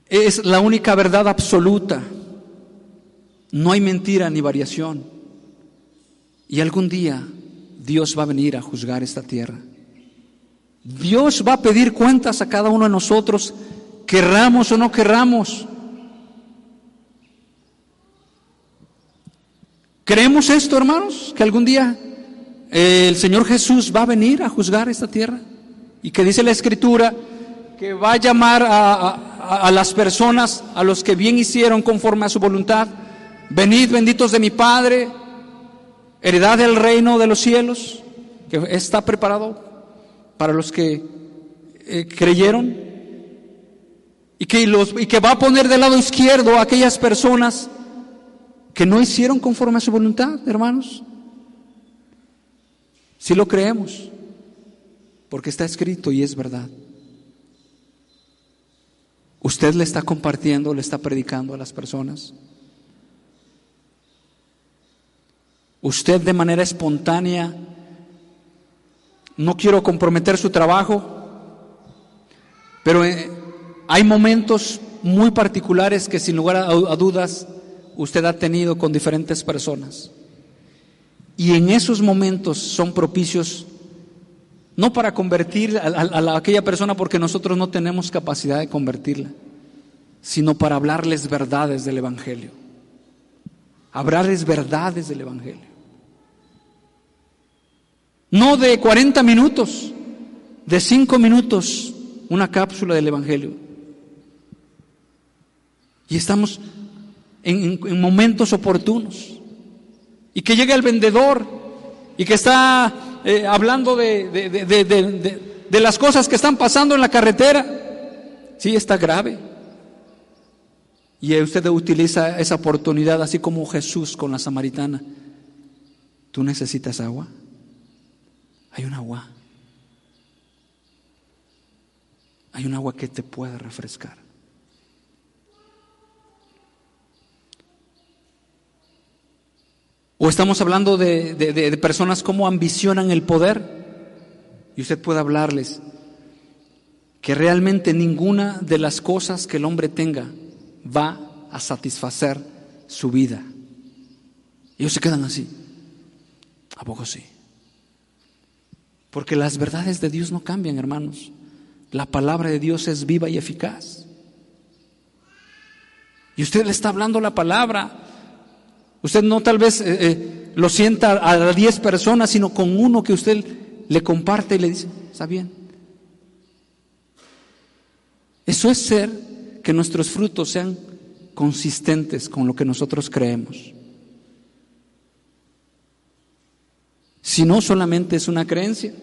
Es la única verdad absoluta. No hay mentira ni variación. Y algún día Dios va a venir a juzgar esta tierra. Dios va a pedir cuentas a cada uno de nosotros, querramos o no querramos. ¿Creemos esto, hermanos? Que algún día eh, el Señor Jesús va a venir a juzgar esta tierra. Y que dice la Escritura que va a llamar a, las personas, a los que bien hicieron conforme a su voluntad. Venid benditos de mi Padre, heredad del reino de los cielos, que está preparado para los que eh, creyeron y que, los, y que va a poner del lado izquierdo a aquellas personas que no hicieron conforme a su voluntad, hermanos. Si lo creemos, porque está escrito y es verdad. Usted le está compartiendo, le está predicando a las personas. Usted de manera espontánea no quiero comprometer su trabajo, pero eh, hay momentos muy particulares que sin lugar a dudas usted ha tenido con diferentes personas. Y en esos momentos son propicios no para convertir a, aquella persona porque nosotros no tenemos capacidad de convertirla, sino para hablarles verdades del Evangelio. Hablarles verdades del Evangelio. No de 40 minutos, de 5 minutos, una cápsula del Evangelio. Y estamos en, momentos oportunos. Y que llega el vendedor y que está eh, hablando de, de, las cosas que están pasando en la carretera. Sí, está grave. Y usted utiliza esa oportunidad, así como Jesús con la samaritana. ¿Tú necesitas agua? Hay un agua. Hay un agua que te puede refrescar. O estamos hablando de, personas como ambicionan el poder. Y usted puede hablarles que realmente ninguna de las cosas que el hombre tenga va a satisfacer su vida. Ellos se quedan así. ¿A poco sí? Porque las verdades de Dios no cambian, hermanos. La palabra de Dios es viva y eficaz. Y usted le está hablando la palabra. Usted no tal vez eh, eh, lo sienta a diez personas, sino con uno que usted le comparte y le dice, está bien. Eso es ser que nuestros frutos sean consistentes con lo que nosotros creemos. si no solamente es una creencia.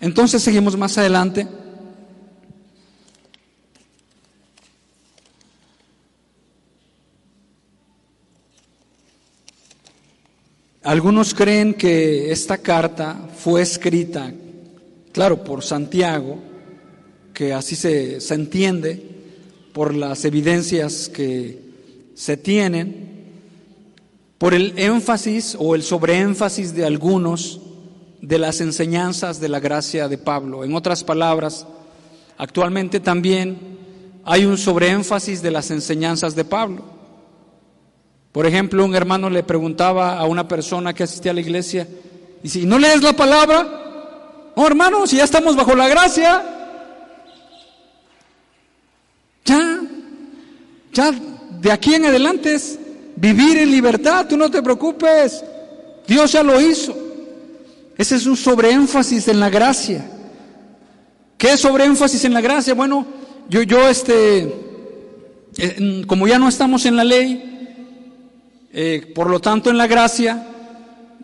Entonces seguimos más adelante. Algunos creen que esta carta fue escrita claro, por Santiago, que así se, se entiende, por las evidencias que se tienen, por el énfasis o el sobreénfasis de algunos de las enseñanzas de la gracia de Pablo. En otras palabras, actualmente también hay un sobreénfasis de las enseñanzas de Pablo. Por ejemplo, un hermano le preguntaba a una persona que asistía a la iglesia, y si ¿no lees la palabra? No, hermano, si ya estamos bajo la gracia, ya, ya de aquí en adelante es vivir en libertad, tú no te preocupes, Dios ya lo hizo. Ese es un sobreénfasis en la gracia. ¿Qué es sobreénfasis en la gracia? Bueno, yo, yo, este, eh, como ya no estamos en la ley, eh, por lo tanto en la gracia,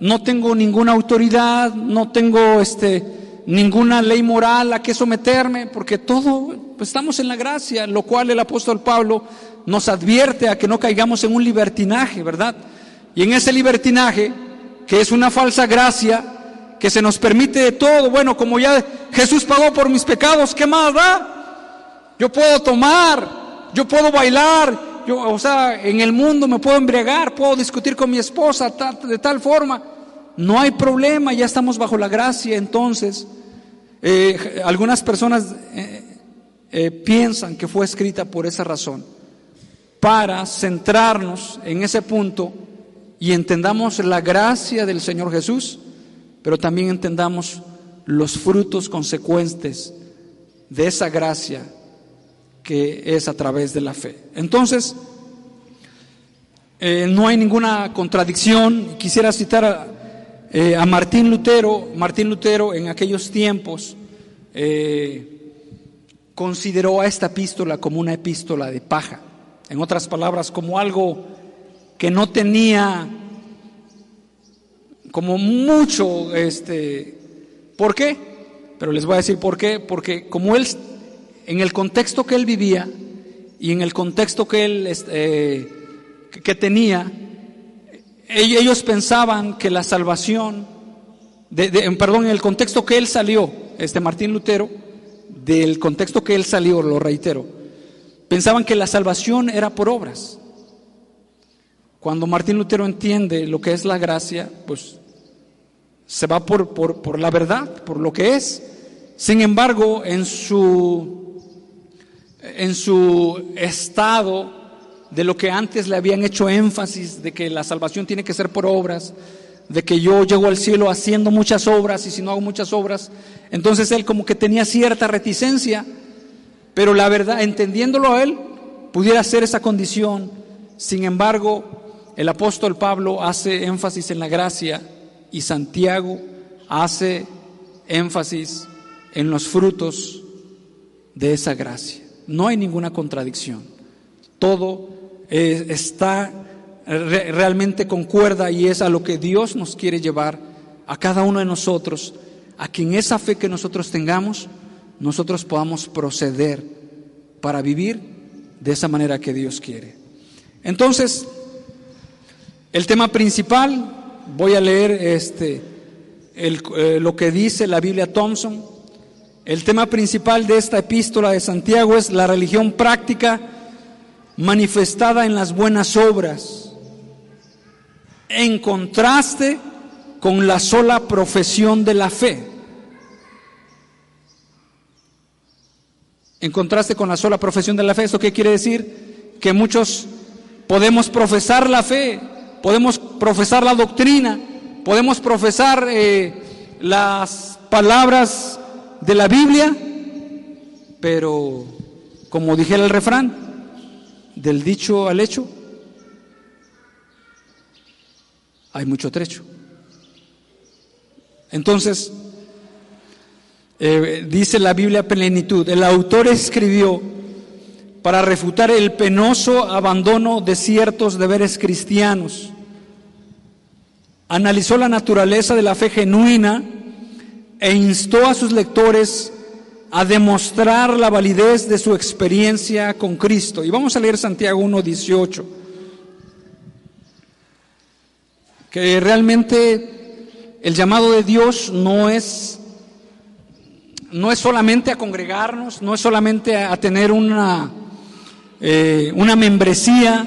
no tengo ninguna autoridad, no tengo, este, ninguna ley moral a que someterme, porque todo, pues estamos en la gracia, lo cual el apóstol Pablo nos advierte a que no caigamos en un libertinaje, ¿verdad? Y en ese libertinaje, que es una falsa gracia, que se nos permite de todo. Bueno, como ya Jesús pagó por mis pecados, ¿qué más da? Yo puedo tomar, yo puedo bailar, yo, o sea, en el mundo me puedo embriagar, puedo discutir con mi esposa de tal forma. No hay problema, ya estamos bajo la gracia. Entonces, eh, algunas personas eh, eh, piensan que fue escrita por esa razón, para centrarnos en ese punto y entendamos la gracia del Señor Jesús pero también entendamos los frutos consecuentes de esa gracia que es a través de la fe. Entonces, eh, no hay ninguna contradicción. Quisiera citar a, eh, Martín Lutero. Martín Lutero en aquellos tiempos eh, consideró a esta epístola como una epístola de paja. En otras palabras, como algo que no tenía como mucho, este, ¿por qué? Pero les voy a decir por qué, porque como él, en el contexto que él vivía y en el contexto que él este, que tenía, ellos pensaban que la salvación, de, perdón, en el contexto que él salió, este Martín Lutero, del contexto que él salió, lo reitero, pensaban que la salvación era por obras. Cuando Martín Lutero entiende lo que es la gracia, pues se va por, por, la verdad, por lo que es. Sin embargo, en su, en su estado de lo que antes le habían hecho énfasis, de que la salvación tiene que ser por obras, de que yo llego al cielo haciendo muchas obras y si no hago muchas obras, entonces él como que tenía cierta reticencia, pero la verdad, entendiéndolo a él, pudiera ser esa condición. Sin embargo, el apóstol Pablo hace énfasis en la gracia y Santiago hace énfasis en los frutos de esa gracia. No hay ninguna contradicción. Todo eh, está realmente concuerda y es a lo que Dios nos quiere llevar a cada uno de nosotros, a que en esa fe que nosotros tengamos, nosotros podamos proceder para vivir de esa manera que Dios quiere. Entonces, el tema principal, voy a leer este, eh, lo que dice la Biblia Thompson. El tema principal de esta epístola de Santiago es la religión práctica manifestada en las buenas obras, en contraste con la sola profesión de la fe. En contraste con la sola profesión de la fe, ¿esto qué quiere decir? Que muchos podemos profesar la fe, podemos profesar la doctrina, podemos profesar eh, las palabras de la Biblia, pero como dijera el refrán, del dicho al hecho, hay mucho trecho. Entonces, eh, dice la Biblia plenitud, el autor escribió para refutar el penoso abandono de ciertos deberes cristianos. Analizó la naturaleza de la fe genuina e instó a sus lectores a demostrar la validez de su experiencia con Cristo. Y vamos a leer Santiago 1.18, que realmente el llamado de Dios no es no es solamente a congregarnos, no es solamente a, tener una, eh, una membresía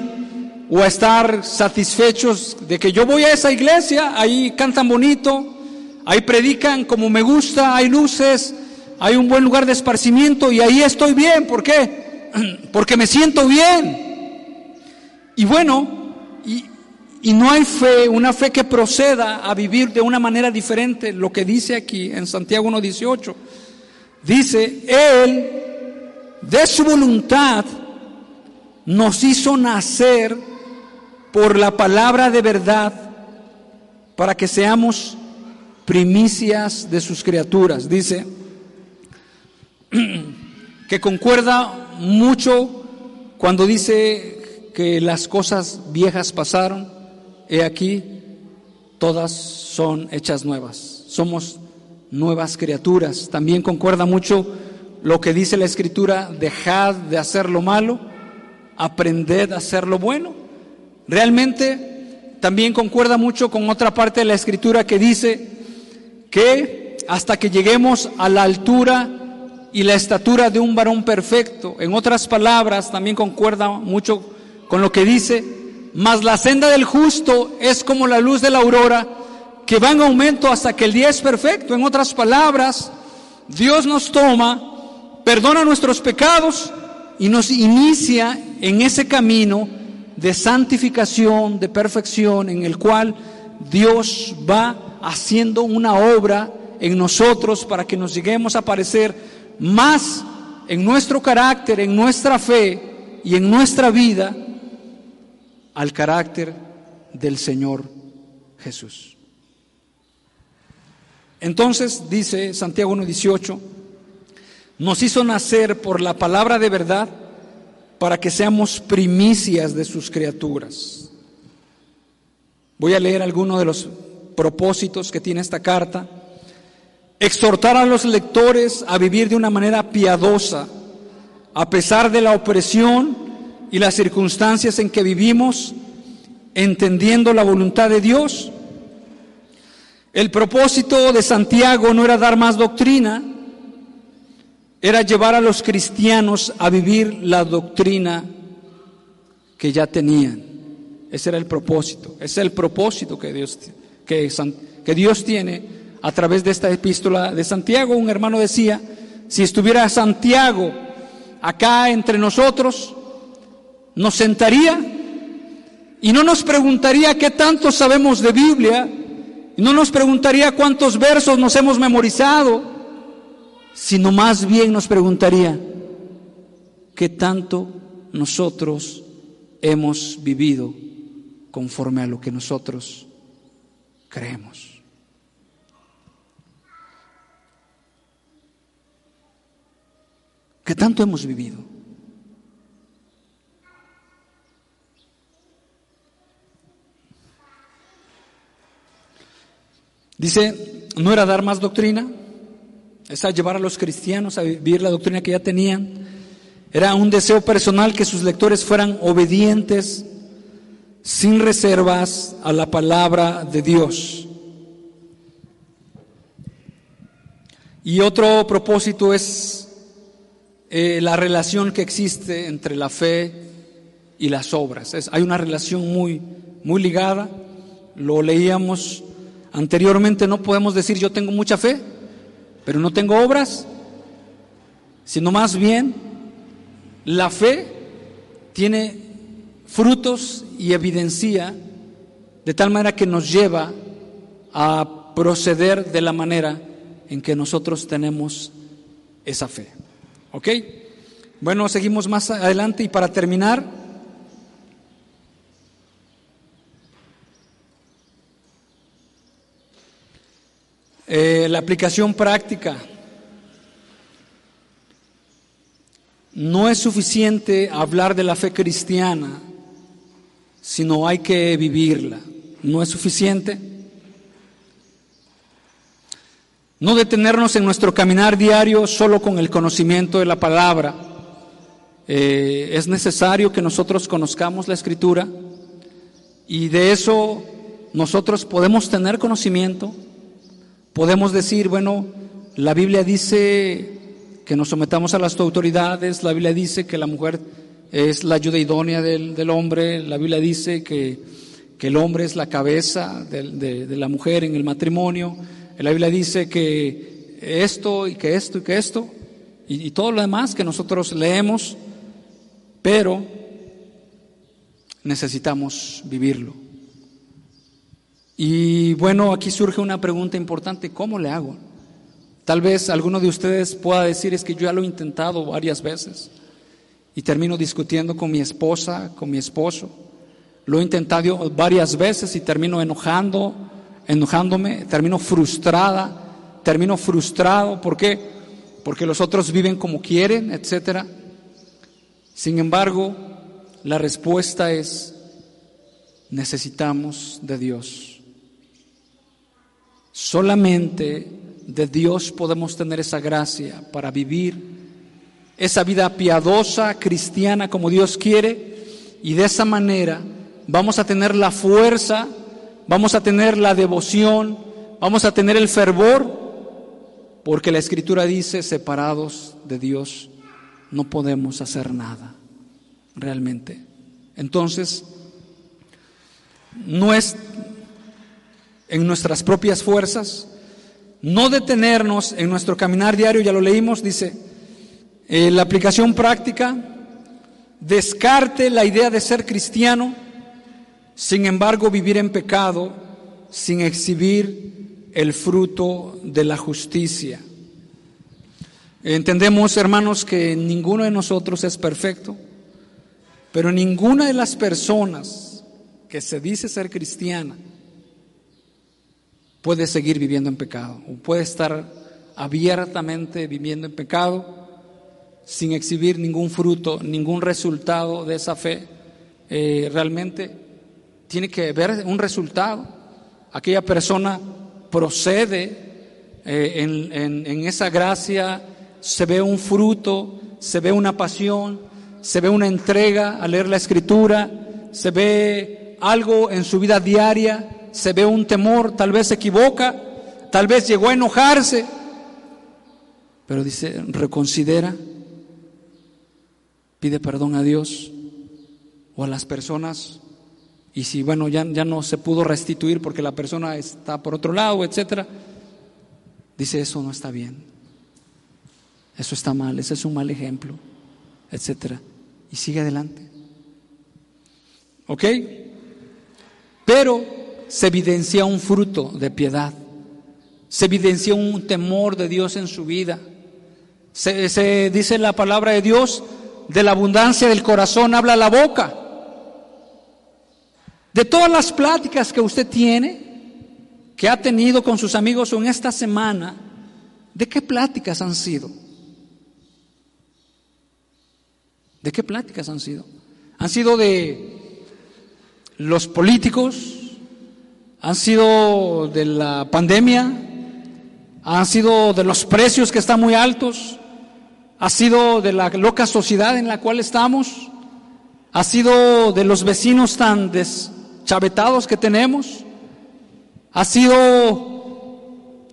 o a estar satisfechos de que yo voy a esa iglesia, ahí cantan bonito, ahí predican como me gusta, hay luces, hay un buen lugar de esparcimiento y ahí estoy bien. ¿Por qué? [clears throat] Porque me siento bien. Y bueno, y, no hay fe, una fe que proceda a vivir de una manera diferente, lo que dice aquí en Santiago 1.18. Dice, Él, de su voluntad, nos hizo nacer por la palabra de verdad para que seamos primicias de sus criaturas. Dice [clears throat] que concuerda mucho cuando dice que las cosas viejas pasaron, he aquí, todas son hechas nuevas. Somos nuevas criaturas. También concuerda mucho lo que dice la Escritura, dejad de hacer lo malo, aprended a hacer lo bueno. Realmente también concuerda mucho con otra parte de la Escritura que dice que hasta que lleguemos a la altura y la estatura de un varón perfecto, en otras palabras, también concuerda mucho con lo que dice, mas la senda del justo es como la luz de la aurora, que va en aumento hasta que el día es perfecto. En otras palabras, Dios nos toma, perdona nuestros pecados y nos inicia en ese camino de santificación, de perfección, en el cual Dios va haciendo una obra en nosotros para que nos lleguemos a parecer más en nuestro carácter, en nuestra fe y en nuestra vida al carácter del Señor Jesús. Entonces, dice Santiago 1.18, nos hizo nacer por la palabra de verdad para que seamos primicias de sus criaturas. Voy a leer algunos de los propósitos que tiene esta carta. Exhortar a los lectores a vivir de una manera piadosa, a pesar de la opresión y las circunstancias en que vivimos, entendiendo la voluntad de Dios el propósito de Santiago no era dar más doctrina, era llevar a los cristianos a vivir la doctrina que ya tenían. Ese era el propósito, ese es el propósito que Dios, que, que Dios tiene a través de esta epístola de Santiago. Un hermano decía, si estuviera Santiago acá entre nosotros, nos sentaría y no nos preguntaría qué tanto sabemos de Biblia, no nos preguntaría cuántos versos nos hemos memorizado, sino más bien nos preguntaría qué tanto nosotros hemos vivido conforme a lo que nosotros creemos. ¿Qué tanto hemos vivido? Dice, no era dar más doctrina, es a llevar a los cristianos a vivir la doctrina que ya tenían. Era un deseo personal que sus lectores fueran obedientes, sin reservas, a la palabra de Dios. Y otro propósito es eh, la relación que existe entre la fe y las obras. hay una relación muy, muy ligada. Lo leíamos Anteriormente no podemos decir yo tengo mucha fe, pero no tengo obras, sino más bien la fe tiene frutos y evidencia de tal manera que nos lleva a proceder de la manera en que nosotros tenemos esa fe. ¿Ok? Bueno, seguimos más adelante y para terminar, Eh, la aplicación práctica. No es suficiente hablar de la fe cristiana, sino hay que vivirla. No es suficiente. No detenernos en nuestro caminar diario solo con el conocimiento de la palabra. Eh, es necesario que nosotros conozcamos la escritura y de eso nosotros podemos tener conocimiento Podemos decir, bueno, La Biblia dice que nos sometamos a las autoridades, la Biblia dice que la mujer es la ayuda idónea del, hombre, la Biblia dice que, que, el hombre es la cabeza de, de la mujer en el matrimonio, la Biblia dice que esto y que esto y que esto y, todo lo demás que nosotros leemos, pero necesitamos vivirlo. Y bueno, aquí surge una pregunta importante, ¿cómo le hago? Tal vez alguno de ustedes pueda decir, es que yo ya lo he intentado varias veces y termino discutiendo con mi esposa, con mi esposo. Lo he intentado varias veces y termino enojando, enojándome, termino frustrada, termino frustrado. ¿Por qué? Porque los otros viven como quieren, etc. Sin embargo, la respuesta es, necesitamos de Dios. Solamente de Dios podemos tener esa gracia para vivir esa vida piadosa, cristiana, como Dios quiere, y de esa manera vamos a tener la fuerza vamos a tener la devoción, vamos a tener el fervor, porque la escritura dice, separados de Dios, no podemos hacer nada, realmente. Entonces, no es en nuestras propias fuerzas, no detenernos en nuestro caminar diario, ya lo leímos, dice, eh, la aplicación práctica, descarte la idea de ser cristiano, sin embargo, vivir en pecado sin exhibir el fruto de la justicia. Entendemos, hermanos, que ninguno de nosotros es perfecto, pero ninguna de las personas que se dice ser cristiana puede seguir viviendo en pecado o puede estar abiertamente viviendo en pecado sin exhibir ningún fruto, ningún resultado de esa fe. Eh, realmente tiene que ver un resultado. Aquella persona procede eh, en, esa gracia, se ve un fruto, se ve una pasión, se ve una entrega al leer la escritura, se ve algo en su vida diaria, se ve un temor, tal vez se equivoca, tal vez llegó a enojarse, pero dice, reconsidera, pide perdón a Dios o a las personas y si, bueno, ya, ya no se pudo restituir porque la persona está por otro lado, etcétera, dice eso no está bien. Eso está mal, ese es un mal ejemplo, etcétera. Y sigue adelante. ¿Ok? Pero se evidencia un fruto de piedad. Se evidencia un temor de Dios en su vida. Se, se dice la palabra de Dios, de la abundancia del corazón habla la boca. De todas las pláticas que usted tiene, que ha tenido con sus amigos en esta semana, ¿de qué pláticas han sido? ¿De qué pláticas han sido? Han sido de los políticos, han sido de la pandemia, han sido de los precios que están muy altos, ha sido de la loca sociedad en la cual estamos, ha sido de los vecinos tan des, chavetados que tenemos? ¿Ha sido...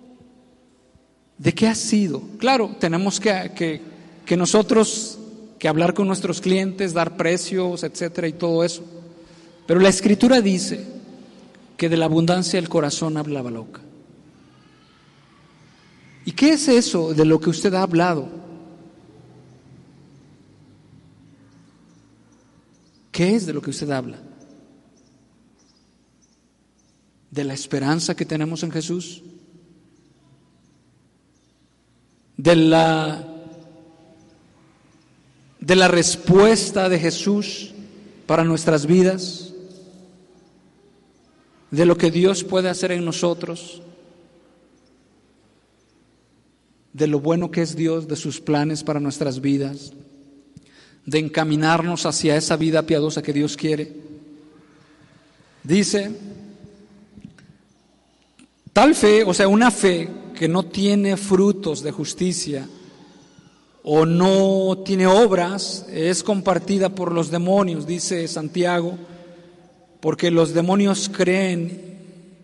¿De qué ha sido? Claro, tenemos que, que, nosotros que hablar con nuestros clientes, dar precios, etcétera, y todo eso. Pero la escritura dice que de la abundancia del corazón habla la boca. ¿Y qué es eso de lo que usted ha hablado? ¿Qué es de lo que usted habla? de la esperanza que tenemos en Jesús, de la, de la respuesta de Jesús para nuestras vidas, de lo que Dios puede hacer en nosotros, de lo bueno que es Dios, de sus planes para nuestras vidas, de encaminarnos hacia esa vida piadosa que Dios quiere. Dice Tal fe, o sea, una fe que no tiene frutos de justicia o no tiene obras, es compartida por los demonios, dice Santiago, porque los demonios creen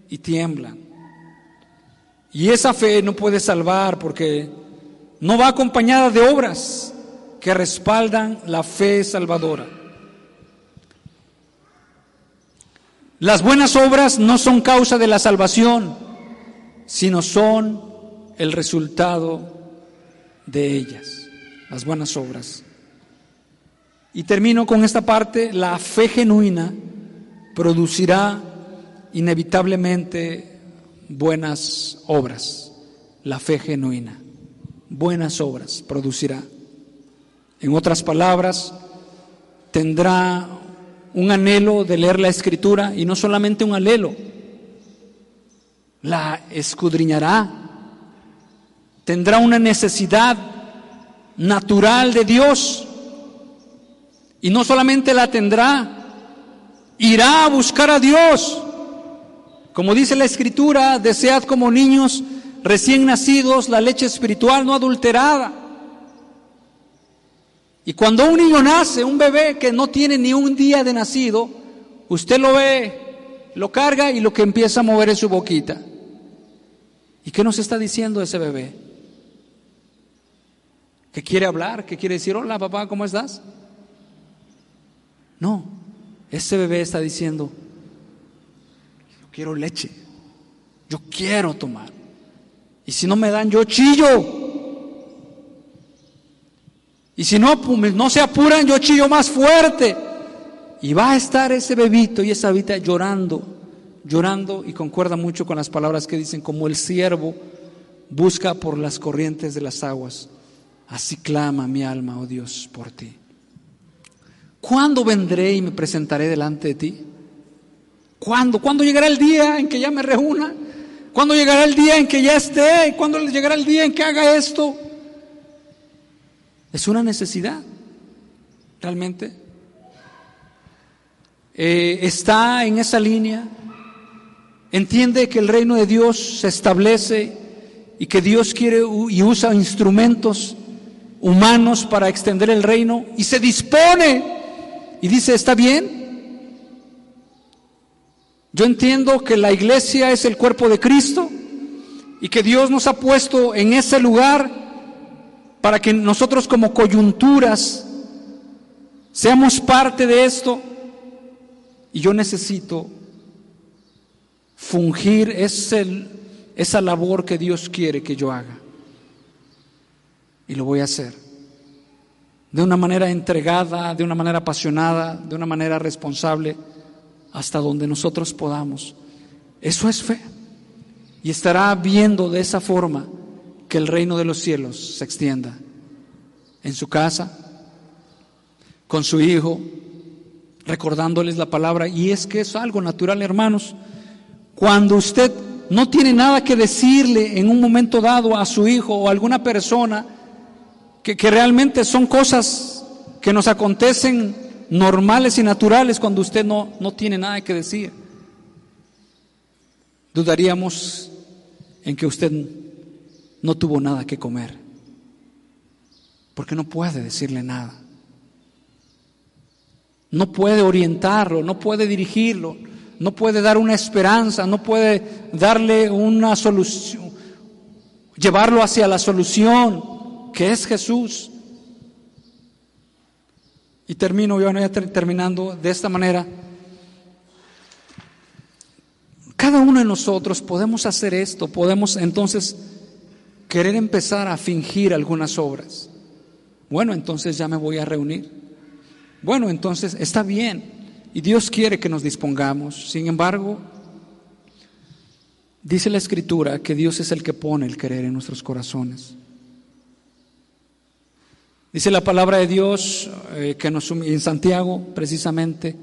y tiemblan. Y esa fe no puede salvar porque no va acompañada de obras que respaldan la fe salvadora. Las buenas obras no son causa de la salvación, sino son el resultado de ellas, las buenas obras. Y termino con esta parte, la fe genuina producirá inevitablemente buenas obras, la fe genuina, buenas obras producirá. En otras palabras, tendrá un anhelo de leer la escritura y no solamente un anhelo, la escudriñará, tendrá una necesidad natural de Dios y no solamente la tendrá, irá a buscar a Dios. Como dice la escritura, desead como niños recién nacidos la leche espiritual no adulterada y cuando un niño nace, un bebé que no tiene ni un día de nacido, usted lo ve, lo carga y lo que empieza a mover es su boquita. ¿Y qué nos está diciendo ese bebé? ¿Que quiere hablar? ¿Que quiere decir, hola papá, ¿cómo estás? No, ese bebé está diciendo, yo quiero leche, yo quiero tomar. Y si no me dan, yo chillo. Y si no, no se apuran, yo chillo más fuerte. Y va a estar ese bebito y esa bebita llorando, llorando y concuerda mucho con las palabras que dicen, como el siervo busca por las corrientes de las aguas. Así clama mi alma, oh Dios, por ti. ¿Cuándo vendré y me presentaré delante de ti? ¿Cuándo? ¿Cuándo llegará el día en que ya me reúna? ¿Cuándo llegará el día en que ya esté? ¿Cuándo llegará el día en que haga esto? Es una necesidad, realmente. Eh, está en esa línea, entiende que el reino de Dios se establece y que Dios quiere y usa instrumentos humanos para extender el reino y se dispone y dice, ¿está bien? Yo entiendo que la iglesia es el cuerpo de Cristo y que Dios nos ha puesto en ese lugar para que nosotros como coyunturas seamos parte de esto. Y yo necesito fungir esa labor que Dios quiere que yo haga. Y lo voy a hacer. De una manera entregada, de una manera apasionada, de una manera responsable, hasta donde nosotros podamos. Eso es fe. Y estará viendo de esa forma que el reino de los cielos se extienda en su casa, con su hijo, recordándoles la palabra. Y es que es algo natural, hermanos. Cuando usted no tiene nada que decirle en un momento dado a su hijo o a alguna persona, que, que realmente son cosas que nos acontecen normales y naturales cuando usted no, no tiene nada que decir. Dudaríamos en que usted no tuvo nada que comer, porque no puede decirle nada. No puede orientarlo, no puede dirigirlo, no puede dar una esperanza, no puede darle una solución, llevarlo hacia la solución que es Jesús. Y termino, yo ya terminando de esta manera. Cada uno de nosotros podemos hacer esto, podemos entonces querer empezar a fingir algunas obras. Bueno, entonces ya me voy a reunir. Bueno, entonces está bien. Y Dios quiere que nos dispongamos. Sin embargo, dice la Escritura que Dios es el que pone el querer en nuestros corazones. Dice la palabra de Dios eh, que nos, en Santiago, precisamente,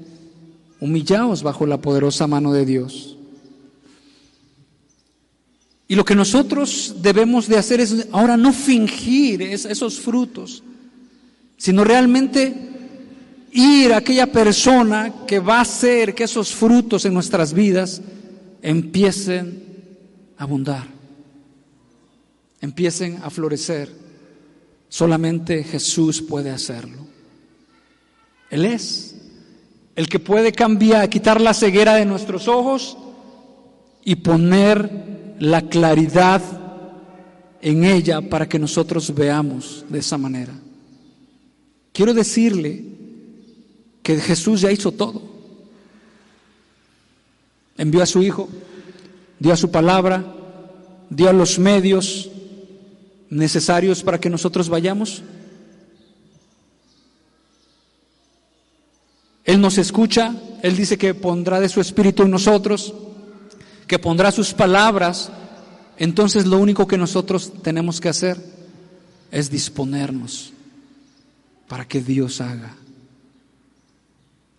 humillaos bajo la poderosa mano de Dios y lo que nosotros debemos de hacer es ahora no fingir esos frutos, sino realmente ir a aquella persona que va a hacer que esos frutos en nuestras vidas empiecen a abundar, empiecen a florecer. Solamente Jesús puede hacerlo. Él es el que puede cambiar, quitar la ceguera de nuestros ojos y poner la claridad en ella para que nosotros veamos de esa manera. Quiero decirle que Jesús ya hizo todo. Envió a su Hijo, dio a su palabra, dio a los medios necesarios para que nosotros vayamos. Él nos escucha, Él dice que pondrá de su espíritu en nosotros, que pondrá sus palabras. Entonces lo único que nosotros tenemos que hacer es disponernos para que Dios haga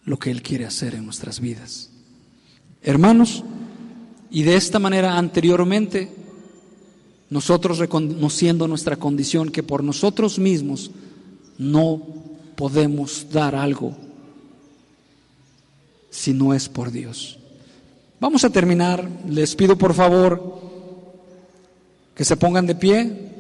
lo que Él quiere hacer en nuestras vidas. Hermanos, y de esta manera anteriormente, nosotros reconociendo nuestra condición que por nosotros mismos no podemos dar algo si no es por Dios. Vamos a terminar. Les pido por favor que se pongan de pie.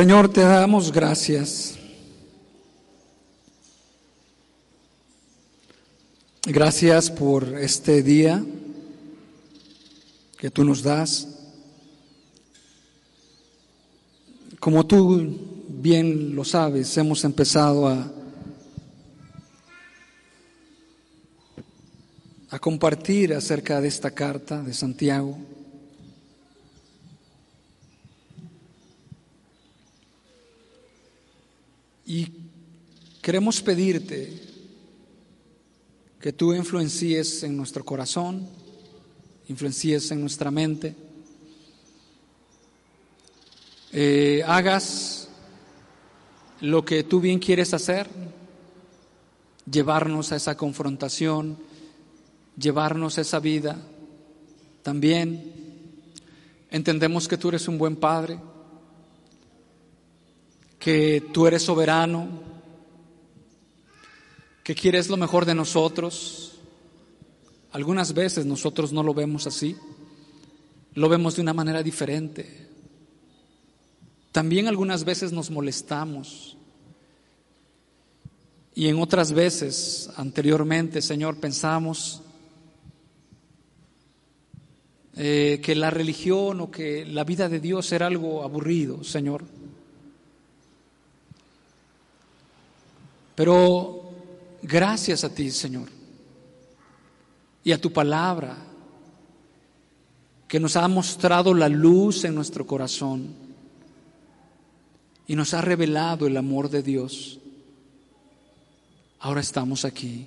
Señor, te damos gracias. Gracias por este día que tú nos das. Como tú bien lo sabes, hemos empezado a, a compartir acerca de esta carta de Santiago. Y queremos pedirte que tú influencies en nuestro corazón, influencies en nuestra mente, eh, hagas lo que tú bien quieres hacer, llevarnos a esa confrontación, llevarnos a esa vida. También entendemos que tú eres un buen padre, que tú eres soberano, que quieres lo mejor de nosotros. Algunas veces nosotros no lo vemos así, lo vemos de una manera diferente. También algunas veces nos molestamos. Y en otras veces, anteriormente, Señor, pensamos eh, que la religión o que la vida de Dios era algo aburrido, Señor. Pero gracias a ti, Señor, y a tu palabra, que nos ha mostrado la luz en nuestro corazón y nos ha revelado el amor de Dios. Ahora estamos aquí.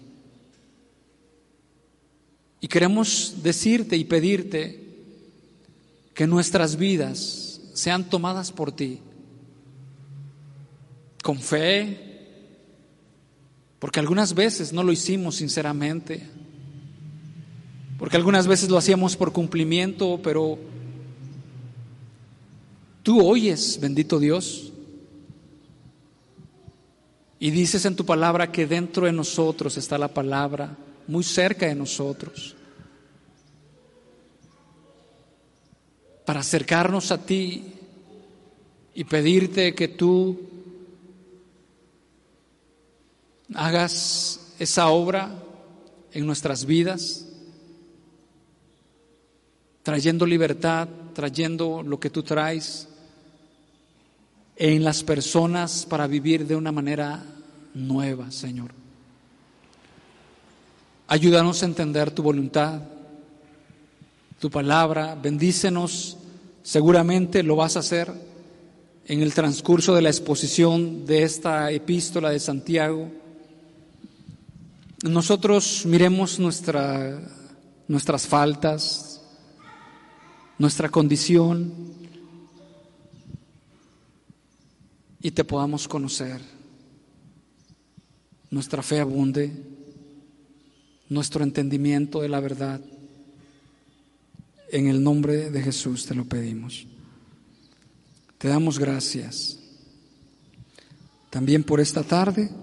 Y queremos decirte y pedirte que nuestras vidas sean tomadas por ti, con fe, porque algunas veces no lo hicimos sinceramente. Porque algunas veces lo hacíamos por cumplimiento, pero tú oyes, bendito Dios. Y dices en tu palabra que dentro de nosotros está la palabra, muy cerca de nosotros. Para acercarnos a ti y pedirte que tú hagas esa obra en nuestras vidas, trayendo libertad, trayendo lo que tú traes en las personas para vivir de una manera nueva, Señor. Ayúdanos a entender tu voluntad, tu palabra, bendícenos, seguramente lo vas a hacer en el transcurso de la exposición de esta epístola de Santiago nosotros miremos nuestra, nuestras faltas, nuestra condición y te podamos conocer. Nuestra fe abunde, nuestro entendimiento de la verdad. En el nombre de Jesús te lo pedimos. Te damos gracias también por esta tarde